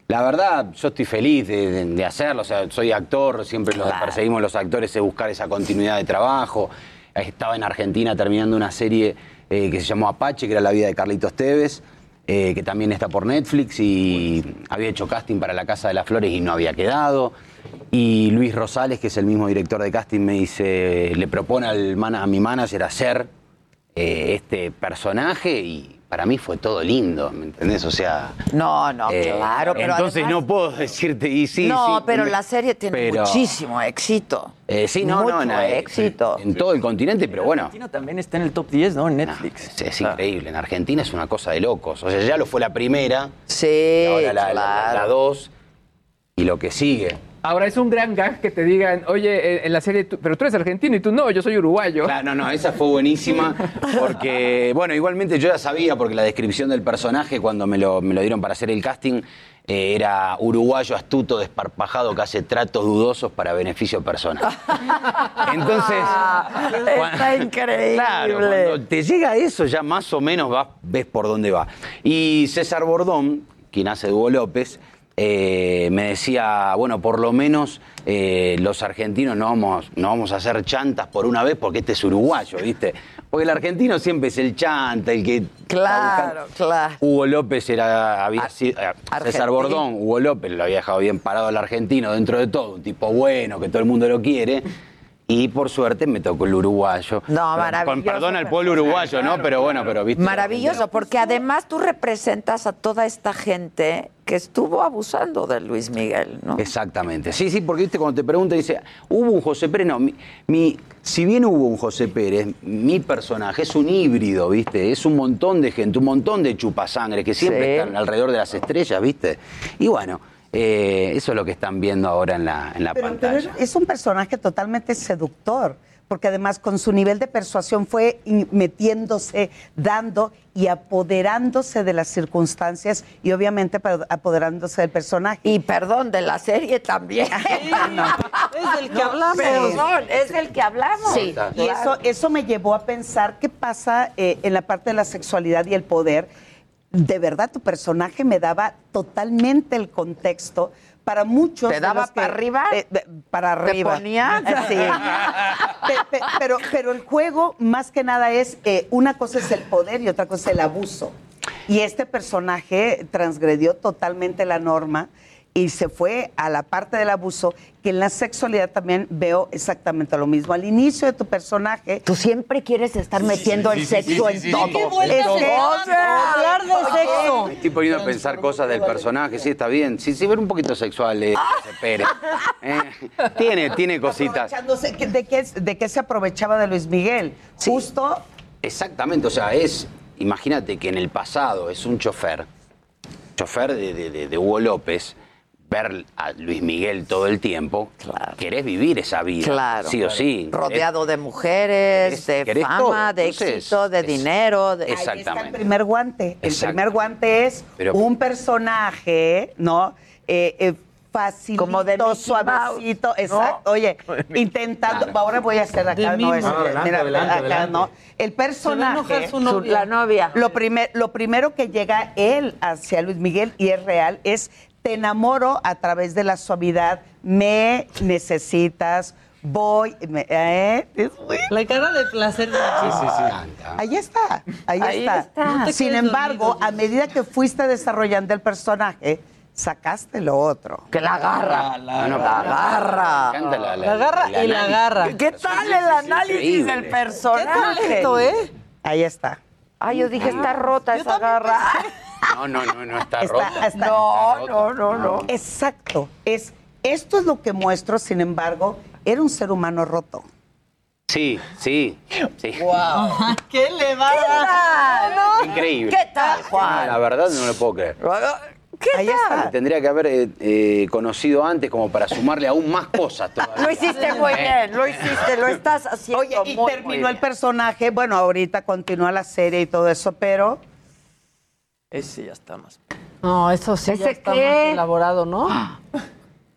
La verdad, yo estoy feliz de, de- de hacerlo. O sea, soy actor, siempre los perseguimos los actores de buscar esa continuidad de trabajo. Estaba en Argentina terminando una serie eh, que se llamó Apache, que era la vida de Carlitos Tevez, eh, que también está por Netflix y había hecho casting para La Casa de las Flores y no había quedado. Y Luis Rosales, que es el mismo director de casting, me dice, le propone al a mi manager hacer eh, este personaje y para mí fue todo lindo, ¿me entendés? O sea... No, no, eh, claro, pero Entonces además- no puedo decirte, y sí, no, sí, pero me- la serie tiene pero- muchísimo éxito. Eh, sí, no, Mucho no, en, éxito. En todo el continente, pero bueno. Argentina también está en el top 10, ¿no? En Netflix. Es, es increíble. En Argentina es una cosa de locos. O sea, ya lo fue la primera. Sí, y ahora la, la- claro. la dos. Y lo que sigue. Ahora es un gran gag que te digan, oye, en- en la serie, tú- pero tú eres argentino y tú no, yo soy uruguayo. Claro, no, no, esa fue buenísima. Porque, bueno, igualmente yo ya sabía, porque la descripción del personaje, cuando me lo, me lo dieron para hacer el casting, eh, era uruguayo astuto, desparpajado, que hace tratos dudosos para beneficio personal. Entonces. Está increíble. Claro, cuando te llega eso, ya más o menos vas- ves por dónde va. Y César Bordón, quien hace Hugo López, eh, me decía, bueno, por lo menos eh, los argentinos no vamos, no vamos a hacer chantas por una vez porque este es uruguayo, ¿viste? Porque el argentino siempre es el chanta, el que... Claro, claro. Hugo López era, había sido, eh, César. Bordón, Hugo López lo había dejado bien parado al argentino dentro de todo, un tipo bueno, que todo el mundo lo quiere. Y por suerte me tocó el uruguayo. No, Con- maravilloso. perdón al pueblo uruguayo, ¿no? Pero bueno, pero viste. Maravilloso, porque además tú representas a toda esta gente que estuvo abusando de Luis Miguel, ¿no? Exactamente. Sí, sí, porque viste, cuando te preguntan, dice, ¿hubo un José Pérez? No, mi, mi- si bien hubo un José Pérez, mi personaje es un híbrido, ¿viste? Es un montón de gente, un montón de chupasangre que siempre Sí. están alrededor de las estrellas, ¿viste? Y bueno, eh, eso es lo que están viendo ahora en la, en la Pero, pantalla. pero es un personaje totalmente seductor, porque además con su nivel de persuasión fue metiéndose, dando y apoderándose de las circunstancias y obviamente apoderándose del personaje. Y perdón, de la serie también. Es del que hablamos. Perdón, es del que hablamos. Sí, y eso, eso me llevó a pensar qué pasa eh, en la parte de la sexualidad y el poder. De verdad, tu personaje me daba totalmente el contexto para muchos. ¿Te daba que- para arriba? eh, de- para ¿Te arriba. ponía? Sí. Pe- pe- pero, pero el juego, más que nada, es eh, una cosa es el poder y otra cosa es el abuso. Y este personaje transgredió totalmente la norma y se fue a la parte del abuso, que en la sexualidad también veo exactamente lo mismo. Al inicio de tu personaje... Tú siempre quieres estar metiendo el sexo en todo. ¿Qué vueltas Es se que- dan para hablar de sexo? Me estoy poniendo a pensar cosas del personaje, sí, está bien. Sí, sí, ver un poquito sexual, eh, Pérez. Eh, tiene, tiene cositas. ¿De qué, de qué se aprovechaba de Luis Miguel? Justo Exactamente, o sea, es, imagínate que en el pasado es un chofer, chofer de, de- de- de Hugo López, ver a Luis Miguel todo el tiempo, querés vivir esa vida, Claro. sí o sí. Rodeado de mujeres, de querés fama, todo. de Entonces, éxito, de dinero. De... Ahí está el Exactamente. primer guante. El primer guante es Pero- un personaje, ¿no? Eh, eh, facilito, Como de suavecito, Mouse, ¿no? exacto. Oye, intentando, ahora voy a hacer acá, no es, adelante, mira, adelante, acá adelante. no. El personaje, su Su- novia. la novia. lo, primer, lo primero que llega él hacia Luis Miguel y es real es te enamoro a través de la suavidad, me necesitas, voy, me- ¿eh? Es muy- La cara de placer. Ahí está, ahí, Ahí está. está. No te Sin embargo, dormido, a medida que fuiste desarrollando el personaje, sacaste lo otro. Que la agarra. No, no, la pero- agarra. La, La agarra y la agarra. ¿Qué tal el análisis del Qué personaje? talento, ¿eh? Ahí está. Ay, yo dije, está rota Yo esa garra. No, no, no, no está, Está- rota. está- No, no, no, no. Exacto. Es, esto es lo que muestro, sin embargo, era un ser humano roto. Sí, sí, sí. ¡Qué elevada! Increíble. ¿Qué tal, Juan? La verdad no lo puedo creer. ¿Qué Ahí tal? está. Tendría que haber eh, eh, conocido antes como para sumarle aún más cosas todavía. Lo hiciste muy bien, lo hiciste, lo estás haciendo Oye, y muy, muy terminó el personaje, bueno, ahorita continúa la serie y todo eso, pero Ese ya está más. No, eso sí ya ¿Ese está qué? más elaborado, ¿no?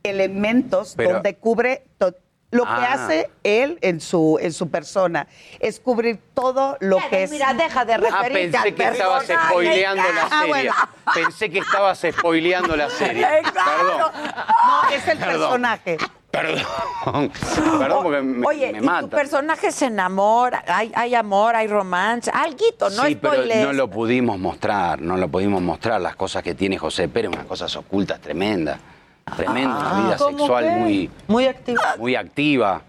elementos Pero- donde cubre to- lo que Ah. hace él en su en su persona es cubrir todo lo que es Mira, deja de Ah, referirte al pensé que estabas personaje. spoileando la Ah, serie. bueno. Pensé que estabas spoileando la serie. Perdón, no es el Perdón. personaje perdón. Perdón porque me, Oye, me y tu mata. personaje se enamora, hay, hay amor, hay romance, alguito, no sí, pero no lo pudimos mostrar, no lo pudimos mostrar. Las cosas que tiene José Pérez, unas cosas ocultas tremendas. tremenda, Ah. una vida ¿Cómo sexual qué? muy, Muy activa. muy activa.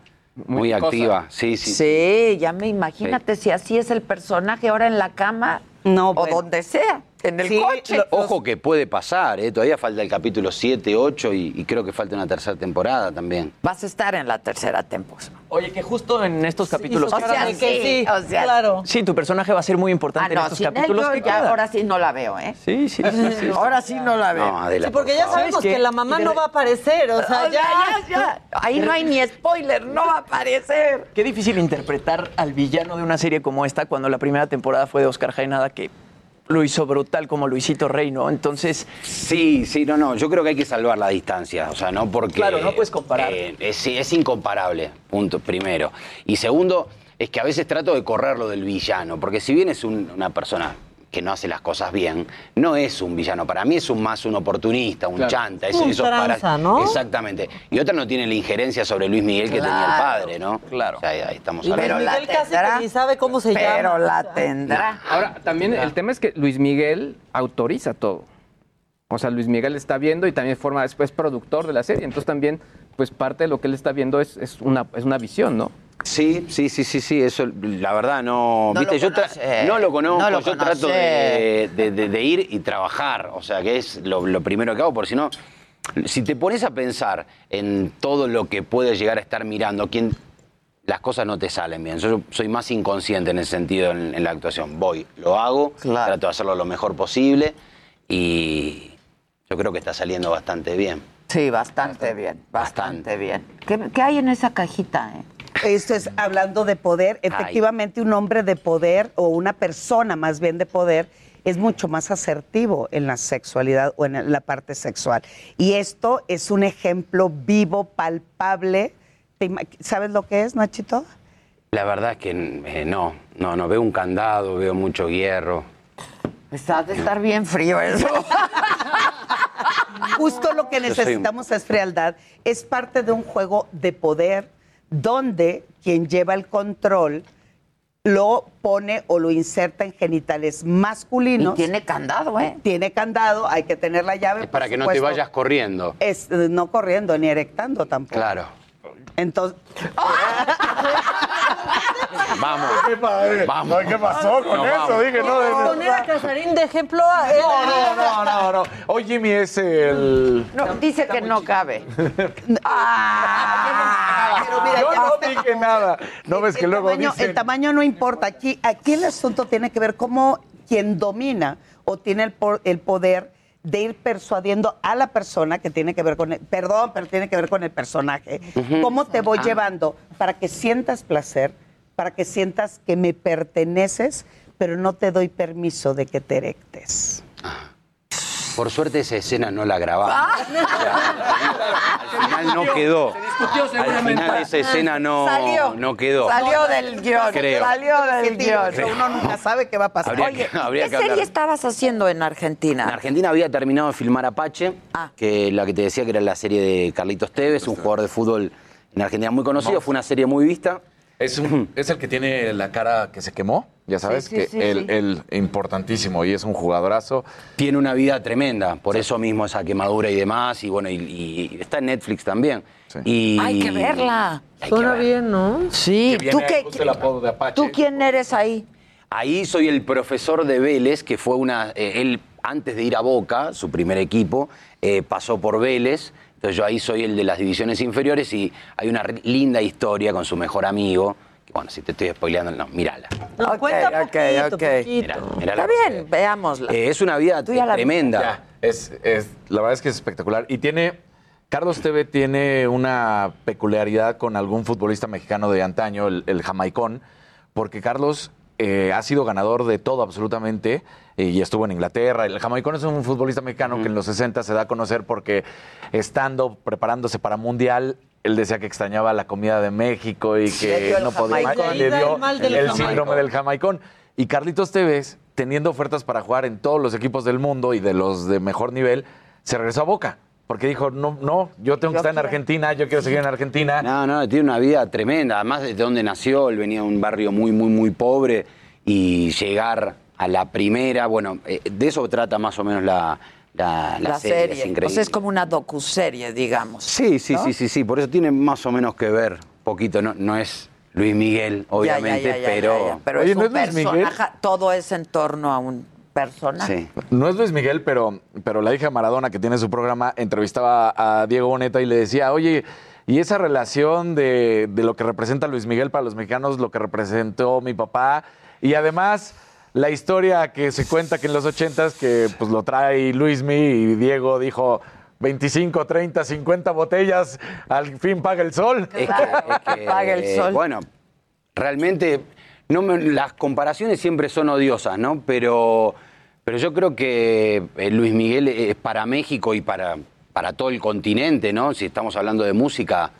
Muy, cosa. activa, sí, sí. Sí, ya me imagínate si así es el personaje ahora en la cama o donde sea, en el coche. Ojo que puede pasar, ¿eh? todavía falta el capítulo 7, 8 y, y creo que falta una tercera temporada también. Vas a estar en la tercera temporada. Oye, que justo en estos capítulos. o sea, que- sí, o sea, claro. Sí, tu personaje va a ser muy Ah, importante en no, estos sin él capítulos. yo que ya ahora sí no la veo, ¿eh? Sí, sí, sí, sí. Ahora sí no la veo. No, Adela, Sí, porque por ya favor. sabemos ¿Sabes que la mamá no va a aparecer, o sea, O ya, ya. ya. Ahí no hay ni spoiler, no va a aparecer. Qué difícil interpretar al villano de una serie como esta cuando la primera temporada fue de Oscar Jaenada que lo hizo brutal como Luisito Rey, ¿no? Entonces, Sí, sí, no, no, yo creo que hay que salvar la distancia, o sea, no porque... Claro, no puedes comparar. eh, es, sí, es incomparable, punto, primero. Y segundo, es que a veces trato de correrlo del villano, porque si bien es un- una persona que no hace las cosas bien, no es un villano. Para mí es un más un oportunista, un Claro. chanta. Un esos para- tranza, ¿no? Exactamente. Y otra no tiene la injerencia sobre Luis Miguel que tenía el padre, ¿no? Claro. ahí, ahí estamos hablando. Luis Miguel casi que ni sabe cómo se llama. Pero la tendrá. Ahora, también el tema es que Luis Miguel autoriza todo. O sea, Luis Miguel está viendo y también forma, es, es productor de la serie. Entonces también, pues parte de lo que él está viendo es, es una, es una visión, ¿no? Sí, sí, sí, sí, sí, eso, la verdad no, No viste, lo yo conoce. no lo conozco, No lo yo trato de, de- de- de ir y trabajar, o sea, que es lo, lo primero que hago, porque si no, si te pones a pensar en todo lo que puedes llegar a estar mirando, quién, las cosas no te salen bien. Yo soy más inconsciente en ese sentido en, en la actuación. Voy, lo hago, trato de hacerlo lo mejor posible y yo creo que está saliendo bastante bien. Sí, bastante bien, bastante bien. ¿Qué, qué hay en esa cajita, eh? Esto es hablando de poder. Efectivamente, un hombre de poder o una persona más bien de poder es mucho más asertivo en la sexualidad o en la parte sexual. Y esto es un ejemplo vivo, palpable. ¿Te ima- ¿Sabes lo que es, Nachito? La verdad es que eh, no, no, no, veo un candado, veo mucho hierro. Pues ha de estar bien frío eso. Justo lo que soy necesitamos es frialdad. Es parte de un juego de poder donde quien lleva el control lo pone o lo inserta en genitales masculinos. Y tiene candado, ¿eh? Tiene candado, hay que tener la llave. Es para que no te vayas corriendo. Es, no corriendo ni erectando tampoco. Claro. Entonces, Vamos. ¿Qué, padre? Vamos. ¿Qué pasó con No, eso? vamos. Dije, no, de- Poner a Casarín de ejemplo a él. no, no, no, no, no. Hoy Jimmy es el. No, dice que no cabe. pero mira, Yo ya no está- dije nada. No ves que el luego tamaño, dicen. el tamaño no importa. Aquí, aquí el asunto tiene que ver cómo quien domina o tiene el, el poder de ir persuadiendo a la persona que tiene que ver con el, perdón, pero tiene que ver con el personaje. ¿Cómo te voy Ah. llevando para que sientas placer, para que sientas que me perteneces, pero no te doy permiso de que te erectes? Por suerte esa escena no la grabamos. Ah. Al final no quedó. Al final esa escena no, Salió. no quedó. Salió del guion. Creo. Salió del guion. Uno nunca sabe qué va a pasar. Habría que- habría ¿Qué serie estabas haciendo en En Argentina? Argentina había terminado de filmar Apache, Ah. que la que te decía que era la serie de Carlitos Tevez, un jugador de fútbol en Argentina muy conocido. Fue una serie muy vista. Es, un- es el que tiene la cara que se quemó, ya sabes, Sí, sí, que sí, el, sí. el importantísimo y es un jugadorazo. Tiene una vida tremenda, por eso mismo esa quemadura y demás. Y bueno, y, y está en Netflix también. Y, Hay que verla. Hay que Suena bien, ¿no? Sí, Que ¿tú qué? justo el apodo de Apache. ¿Tú quién eres ahí? Ahí soy el profesor de Vélez, que fue una. eh, él, antes de ir a Boca, su primer equipo, eh, pasó por Vélez. Entonces yo ahí soy el de las divisiones inferiores y hay una linda historia con su mejor amigo. Bueno, si te estoy spoileando, no, mírala. No, Ok, cuenta ok, poquito, ok. poquito. Mírala, mírala. Está bien, veámosla. Eh, es una vida la tremenda. Ya, es, es- la verdad es que es espectacular. Y tiene, Carlos TV tiene una peculiaridad con algún futbolista mexicano de antaño, el, el jamaicón, porque Carlos eh, ha sido ganador de todo absolutamente eh, y estuvo en Inglaterra. El jamaicón es un futbolista mexicano que en los 60 se da a conocer porque estando preparándose para Mundial, él decía que extrañaba la comida de México y que no podía y le dio el el síndrome del jamaicón. Y Carlitos Tevez, teniendo ofertas para jugar en todos los equipos del mundo y de los de mejor nivel, se regresó a Boca. Porque dijo, no, no, yo tengo que estar en. Argentina, yo quiero seguir en Argentina. No, no, tiene una vida tremenda. Además, desde donde nació, él venía de un barrio muy, muy, muy pobre y llegar a la primera, bueno, eh, de eso trata más o menos la, la, la La serie, serie. es increíble. o sea, es como una docuserie, digamos. Sí, sí, ¿no? sí, sí, sí. Por eso tiene más o menos que ver poquito. No, no es Luis Miguel, obviamente, Ya, ya, ya, ya, pero. ya, ya. Pero Oye, es ¿no un es Luis Miguel? personaje, todo es en torno a un personaje. No es Luis Miguel, pero, pero la hija de Maradona, que tiene su programa, entrevistaba a Diego Boneta y le decía, oye, y esa relación de, de lo que representa Luis Miguel para los mexicanos, lo que representó mi papá, y además la historia que se cuenta que en los ochentas, que pues lo trae Luismi y Diego dijo... 25, 30, 50 botellas, al fin paga el sol. Es que- es que, Paga el sol. Bueno, realmente no me- las comparaciones siempre son odiosas, ¿no? Pero, pero yo creo que eh, Luis Miguel es para México y para, para todo el continente, ¿no? Si estamos hablando de música,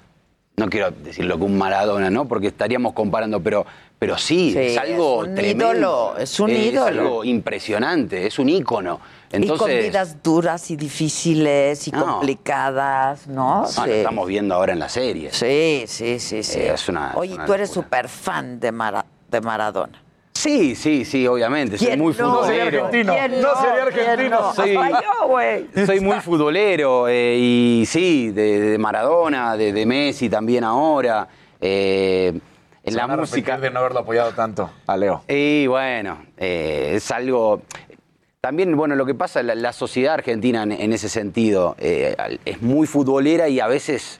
no quiero decir lo que un Maradona, ¿no? Porque estaríamos comparando, pero, pero sí, Sí, es algo es un tremendo. ídolo, es un ídolo. algo impresionante, es un ícono. Entonces, y con vidas duras y difíciles y No. complicadas, ¿no? no, Sí. lo estamos viendo ahora en la serie. Sí, sí, sí, sí. Eh, es una- Oye, es una tú eres súper fan de, Mara- de Maradona. Sí, sí, sí, obviamente. Soy ¿Quién muy no? futbolero. No sería argentino. ¿Quién no? No sería ¿Quién argentino. no? Soy, güey. soy muy futbolero eh, y sí, de, de Maradona, de, de Messi también ahora. eh, en la música. de no haberlo apoyado tanto a Leo. Y bueno, eh, es algo. También, bueno, lo que pasa, la, la sociedad argentina en, en ese sentido eh, es muy futbolera y a veces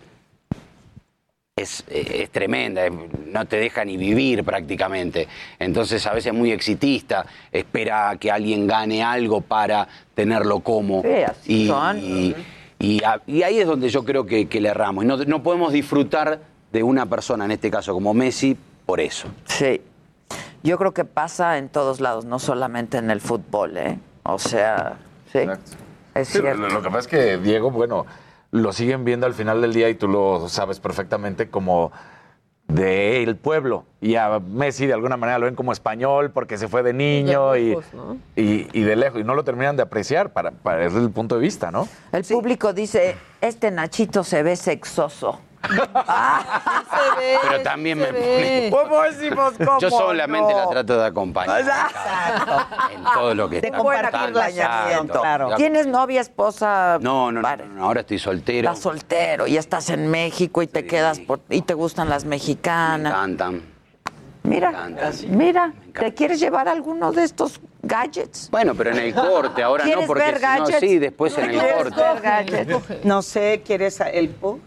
es, eh, es tremenda, no te deja ni vivir prácticamente. Entonces, a veces es muy exitista, espera que alguien gane algo para tenerlo como. Sí, así y, son. y- y a- y ahí es donde yo creo que, que le erramos. Y No, no podemos disfrutar de una persona, en este caso como Messi, por eso. Sí. Yo creo que pasa en todos lados, no solamente en el fútbol, ¿eh? O sea, sí. Es Sí, cierto. lo, lo que pasa es que Diego, bueno, lo siguen viendo al final del día y tú lo sabes perfectamente como del pueblo. Y a Messi de alguna manera lo ven como español porque se fue de niño y, y, y de lejos. Y no lo terminan de apreciar para, para desde el punto de vista, ¿no? El público dice, este Nachito se ve sexoso. Pero también me pone. ¿Cómo decimos cómo Yo solamente no? la trato de acompañar en todo lo que De está acompañamiento. Exacto. ¿Tienes novia, esposa? No, no, no, no, no, ahora estoy soltero. Estás soltero y estás en México y te quedas por, y te gustan las mexicanas. Me encantan. Mira, mira, ¿te quieres llevar alguno de estos gadgets? Bueno, pero en el corte, ahora no, ¿Quieres porque ver si no, gadgets? sí, después en el ¿Quieres corte. ver gadgets? No sé, ¿quieres el pug?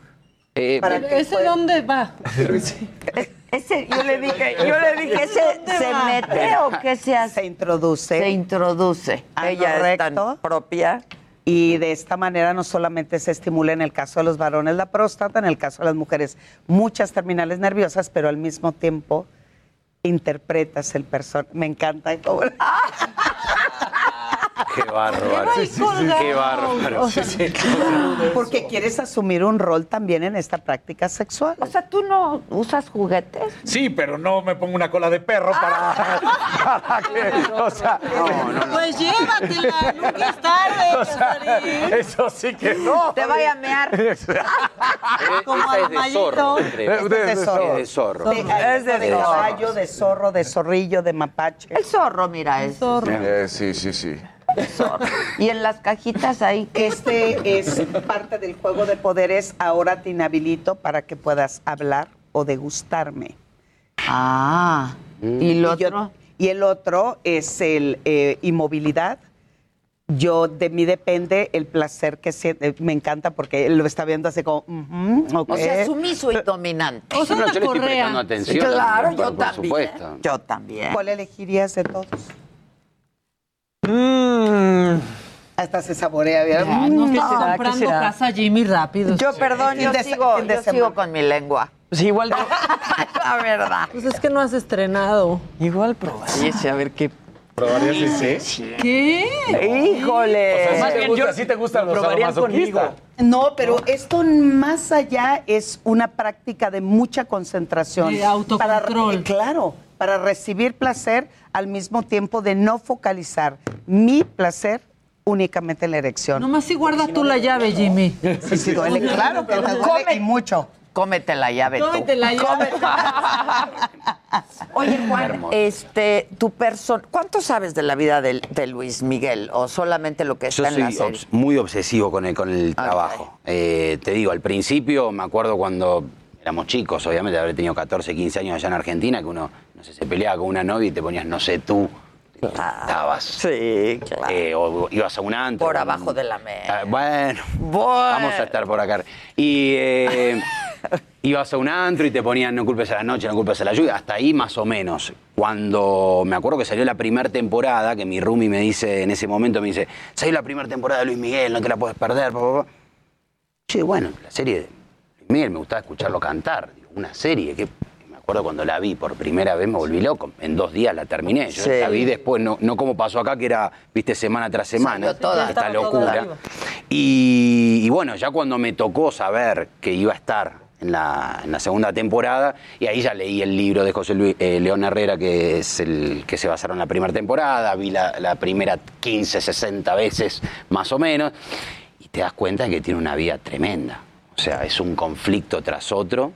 Eh, Para ¿Ese dónde va? Ese, yo le dije, yo le dije, ¿ese ¿Dónde se va? mete o qué se hace? Se introduce. Se introduce. Ano Ella es tan propia. Y de esta manera no solamente se estimula en el caso de los varones la próstata, en el caso de las mujeres muchas terminales nerviosas, pero al mismo tiempo interpretas el personaje. Me encanta. cómo- Qué bárbaro. Sí, sí, sí. Qué bárbaro. Porque quieres asumir un rol también en esta práctica sexual. O sea, ¿tú no usas juguetes? Sí, pero no me pongo una cola de perro para, para que. O sea, Pues llévatela, nunca es tarde, o sea, eso sí que no. Te vaya a mear. Como es de zorro. Es de- Es de zorro. De, Es de de zorro. caballo, de zorro, de zorrillo, de mapache. El zorro, mira, es. Eh, sí, sí, sí. Y en las cajitas ahí. Este es parte del juego de poderes. Ahora te inhabilito para que puedas hablar o degustarme. Ah. ¿Y yo- otro? y el otro es el eh, inmovilidad. Yo, de mí depende el placer que siente. Me encanta porque él lo está viendo así como, "Ujú, ok". O sea, sumiso y dominante. O sea, No, yo le estoy correa. prestando atención. Claro, por- yo por también. supuesto. Yo también. ¿Cuál elegirías de todos? Hasta se saborea, ¿verdad? Ay, no Mm. estás será? ¿Qué comprando será? casa Jimmy rápido. Yo, perdón, yo sigo, yo sigo con mi lengua. Pues igual, La verdad. Pues es que no has estrenado. igual probaría a ver qué. ¿Probarías ese? ¿Qué? Híjole. ¿Sí Más te bien, gusta, yo- sí te gustan lo los sadomasoquistas? conmigo. No, pero esto más allá es una práctica de mucha concentración. De autocontrol. Para- claro, para recibir placer al mismo tiempo de no focalizar mi placer únicamente en la erección. Nomás si guarda tú la llave, Jimmy. Sí, sí, duele, claro, pero te duele y mucho. Cómete la llave tú. Cómete la llave. Oye, Juan, Hermoso. este, tu persona, ¿cuánto sabes de la vida de, de Luis Miguel o solamente lo que Yo está en la serie? obs- muy obsesivo con el, con el trabajo. Eh, te digo, al principio me acuerdo cuando éramos chicos, obviamente, de haber tenido 14, 15 años allá en Argentina, que uno no sé, se peleaba con una novia y te ponías, no sé, tú. Estabas. Sí, claro. o ibas a un antro. Por un- abajo de la mesa. Ah, bueno, Bueno. vamos a estar por acá. Y eh, ibas a un antro y te ponían no culpes a la noche, no culpes a la lluvia, hasta ahí más o menos. Cuando me acuerdo que salió la primera temporada, que mi roomie me dice, en ese momento me dice, salió la primera temporada de Luis Miguel, no te la puedes perder, pa, pa, pa". Che, bueno, la serie de Luis Miguel, me gustaba escucharlo cantar. Digo, una serie que acuerdo cuando la vi por primera vez me volví loco. En dos días la terminé. Yo Sí. la vi después, no, no como pasó acá, que era, viste, semana tras semana. Toda. Esta locura. y bueno, ya cuando me tocó saber que iba a estar en la, en la segunda temporada, y ahí ya leí el libro de José Luis, eh, León Herrera, que es el que se basaron en la primera temporada, vi la, la primera 15, 60 veces más o menos, y te das cuenta que tiene una vida tremenda. O sea, es un conflicto tras otro,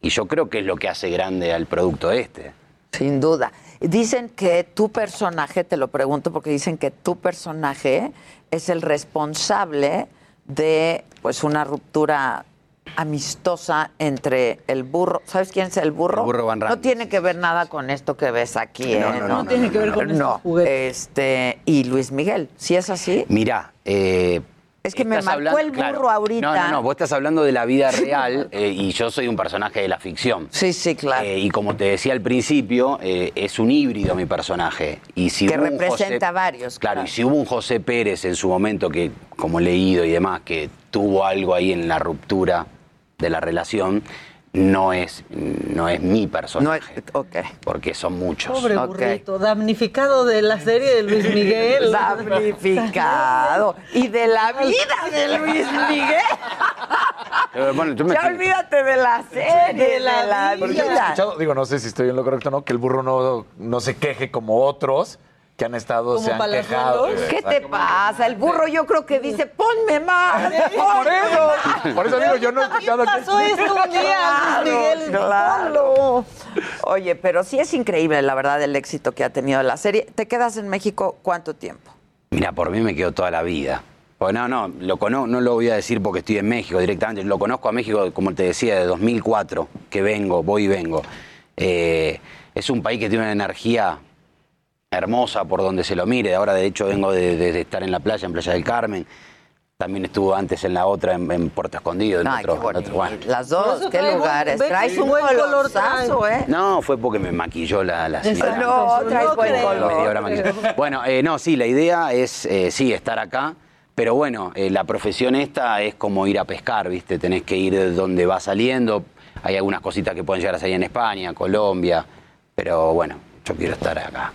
y yo creo que es lo que hace grande al producto este. Sin duda. Dicen que tu personaje, te lo pregunto porque dicen que tu personaje es el responsable de pues una ruptura amistosa entre el burro. ¿Sabes quién es el burro? El burro Van No tiene que ver nada con esto que ves aquí, No, ¿eh? no, no, no, tiene que ver con no. estos juguetes. Este, y Luis Miguel, ¿sí es así? Mirá, eh, Es que me marcó el claro. burro ahorita. No, no, no, vos estás hablando de la vida real eh, y yo soy un personaje de la ficción. Sí, sí, claro. Eh, y como te decía al principio, eh, es un híbrido mi personaje. Y si Que hubo representa José- varios, Claro, claro. y si hubo un José Pérez en su momento que, como he leído y demás, que tuvo algo ahí en la ruptura de la relación, no es, no es mi personaje. ok. Porque son muchos. Pobre burrito, damnificado de la serie de Luis Miguel. Damnificado. Y de la vida de Luis Miguel. Eh, bueno, tú me- Ya olvídate de la serie, de la, Pero yo he vida. escuchado, digo, no sé si estoy en lo correcto o no, que el burro no, no se queje como otros que han estado, ¿Como se han quejado. ¿Qué te pasa? El burro yo creo que dice, ponme más. Por eso, por eso digo, yo no he escuchado pasó esto un día, Miguel? Claro. Oye, pero sí es increíble, la verdad, el éxito que ha tenido la serie. ¿Te quedas en México cuánto tiempo? Mira, por mí me quedo toda la vida. Pues no, no, lo cono- no lo voy a decir porque estoy en México directamente. Lo conozco a México, como te decía, de 2004, que vengo, voy y vengo. Eh, es un país que tiene una energía hermosa por donde se lo mire. Ahora, de hecho, vengo de, de- de estar en la playa, en Playa del Carmen. También estuvo antes en la otra, en, en Puerto Escondido. En Ay, otro- qué en otro- bueno. Las dos, qué trae buen- lugares. ve Traes un buen color colorzazo, ¿eh? No, fue porque me maquilló la, la señora. No, traes buen color. Media hora maquillada. Bueno, eh, no, sí, la idea es, eh, sí, estar acá, pero bueno, eh, la profesión esta es como ir a pescar, ¿viste? Tenés que ir de donde va saliendo. Hay algunas cositas que pueden llegar a salir en España, Colombia, pero bueno, yo quiero estar acá.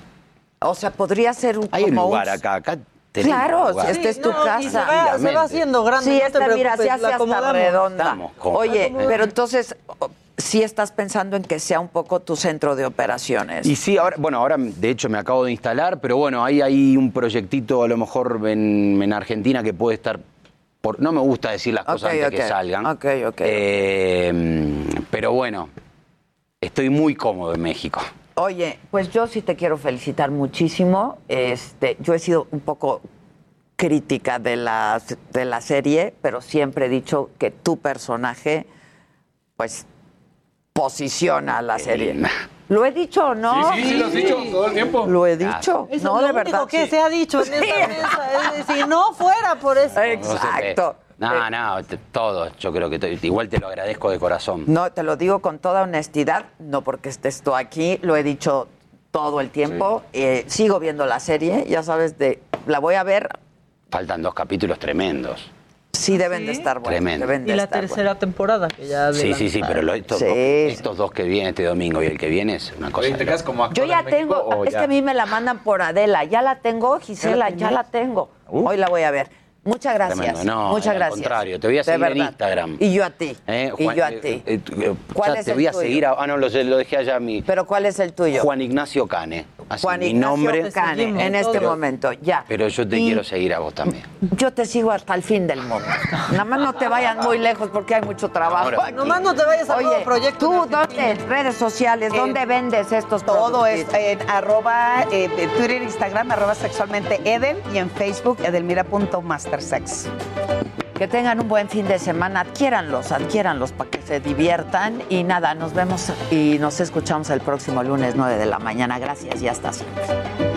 O sea, podría ser un, Hay un como lugar un- acá, acá tenemos Claro, lugar. si esta es tu no, y casa. se va- se va Tranquilamente. haciendo grande. Sí, no te esta, mira, se preocupes, hace la hasta acomodamos. redonda. Estamos cómodos. Oye, pero entonces, o- sí estás pensando en que sea un poco tu centro de operaciones. Y sí, ahora, bueno, ahora de hecho me acabo de instalar, pero bueno, hay ahí un proyectito a lo mejor en, en Argentina que puede estar. Por, no me gusta decir las cosas Ok, antes ok. que salgan. Ok, ok. Eh, pero bueno, estoy muy cómodo en México. Oye, pues yo sí te quiero felicitar muchísimo. Este, yo he sido un poco crítica de la, de la serie, pero siempre he dicho que tu personaje, pues, posiciona a la serie. ¿Lo he dicho o no? Sí, sí, sí, lo has dicho todo el tiempo. Lo he dicho. Eso no, es lo de único verdad. que sí. se ha dicho en Sí. esta mesa. Es decir, no fuera por eso. Exacto. No, no, te- todo. Yo creo que te- igual te lo agradezco de corazón. No, te lo digo con toda honestidad, no porque estés tú aquí, lo he dicho todo el tiempo. Eh, sigo viendo la serie, ya sabes, de la voy a ver, Faltan dos capítulos tremendos. sí deben de estar buenos. Tremendo. deben de Y la estar tercera temporada que ya Sí, sí, sí, pero lo- estos, Sí, dos, sí. estos dos que vienen este domingo y el que viene es una cosa. Oye, ¿Te de quedas loco. como actor Yo ya México tengo, es ya? que a mí me la mandan por Adela, ya la tengo, Gisela, ya la tengo. Hoy la voy a ver. Muchas gracias. Tremendo. No, Muchas al gracias. contrario, te voy a seguir en. Instagram. Y yo a ti. Eh, y Juan- yo a eh, ti. eh, eh, ¿Cuál ya es te el voy a tuyo? seguir, a- ah, no, lo, lo dejé allá a mi. Pero ¿cuál es el tuyo? Juan Ignacio Cane. Así, Juan mi Ignacio nombre. Cane, en este Pero- momento, ya. Pero yo te Y quiero seguir a vos también. Yo te sigo hasta el fin del mundo. Nada más no te vayan muy lejos porque hay mucho trabajo. Ahora. aquí. Nomás no te vayas a Oye, nuevo proyecto. ¿Tú dónde? Redes sociales, ¿dónde vendes estos Todo es en arroba, eh, Twitter, Instagram, arroba sexualmente Eden y en Facebook edelmira.mastersex. Que tengan un buen fin de semana. Adquiéranlos, adquiéranlos para que se diviertan. Y nada, nos vemos y nos escuchamos el próximo lunes 9 de la mañana. Gracias y hasta siempre.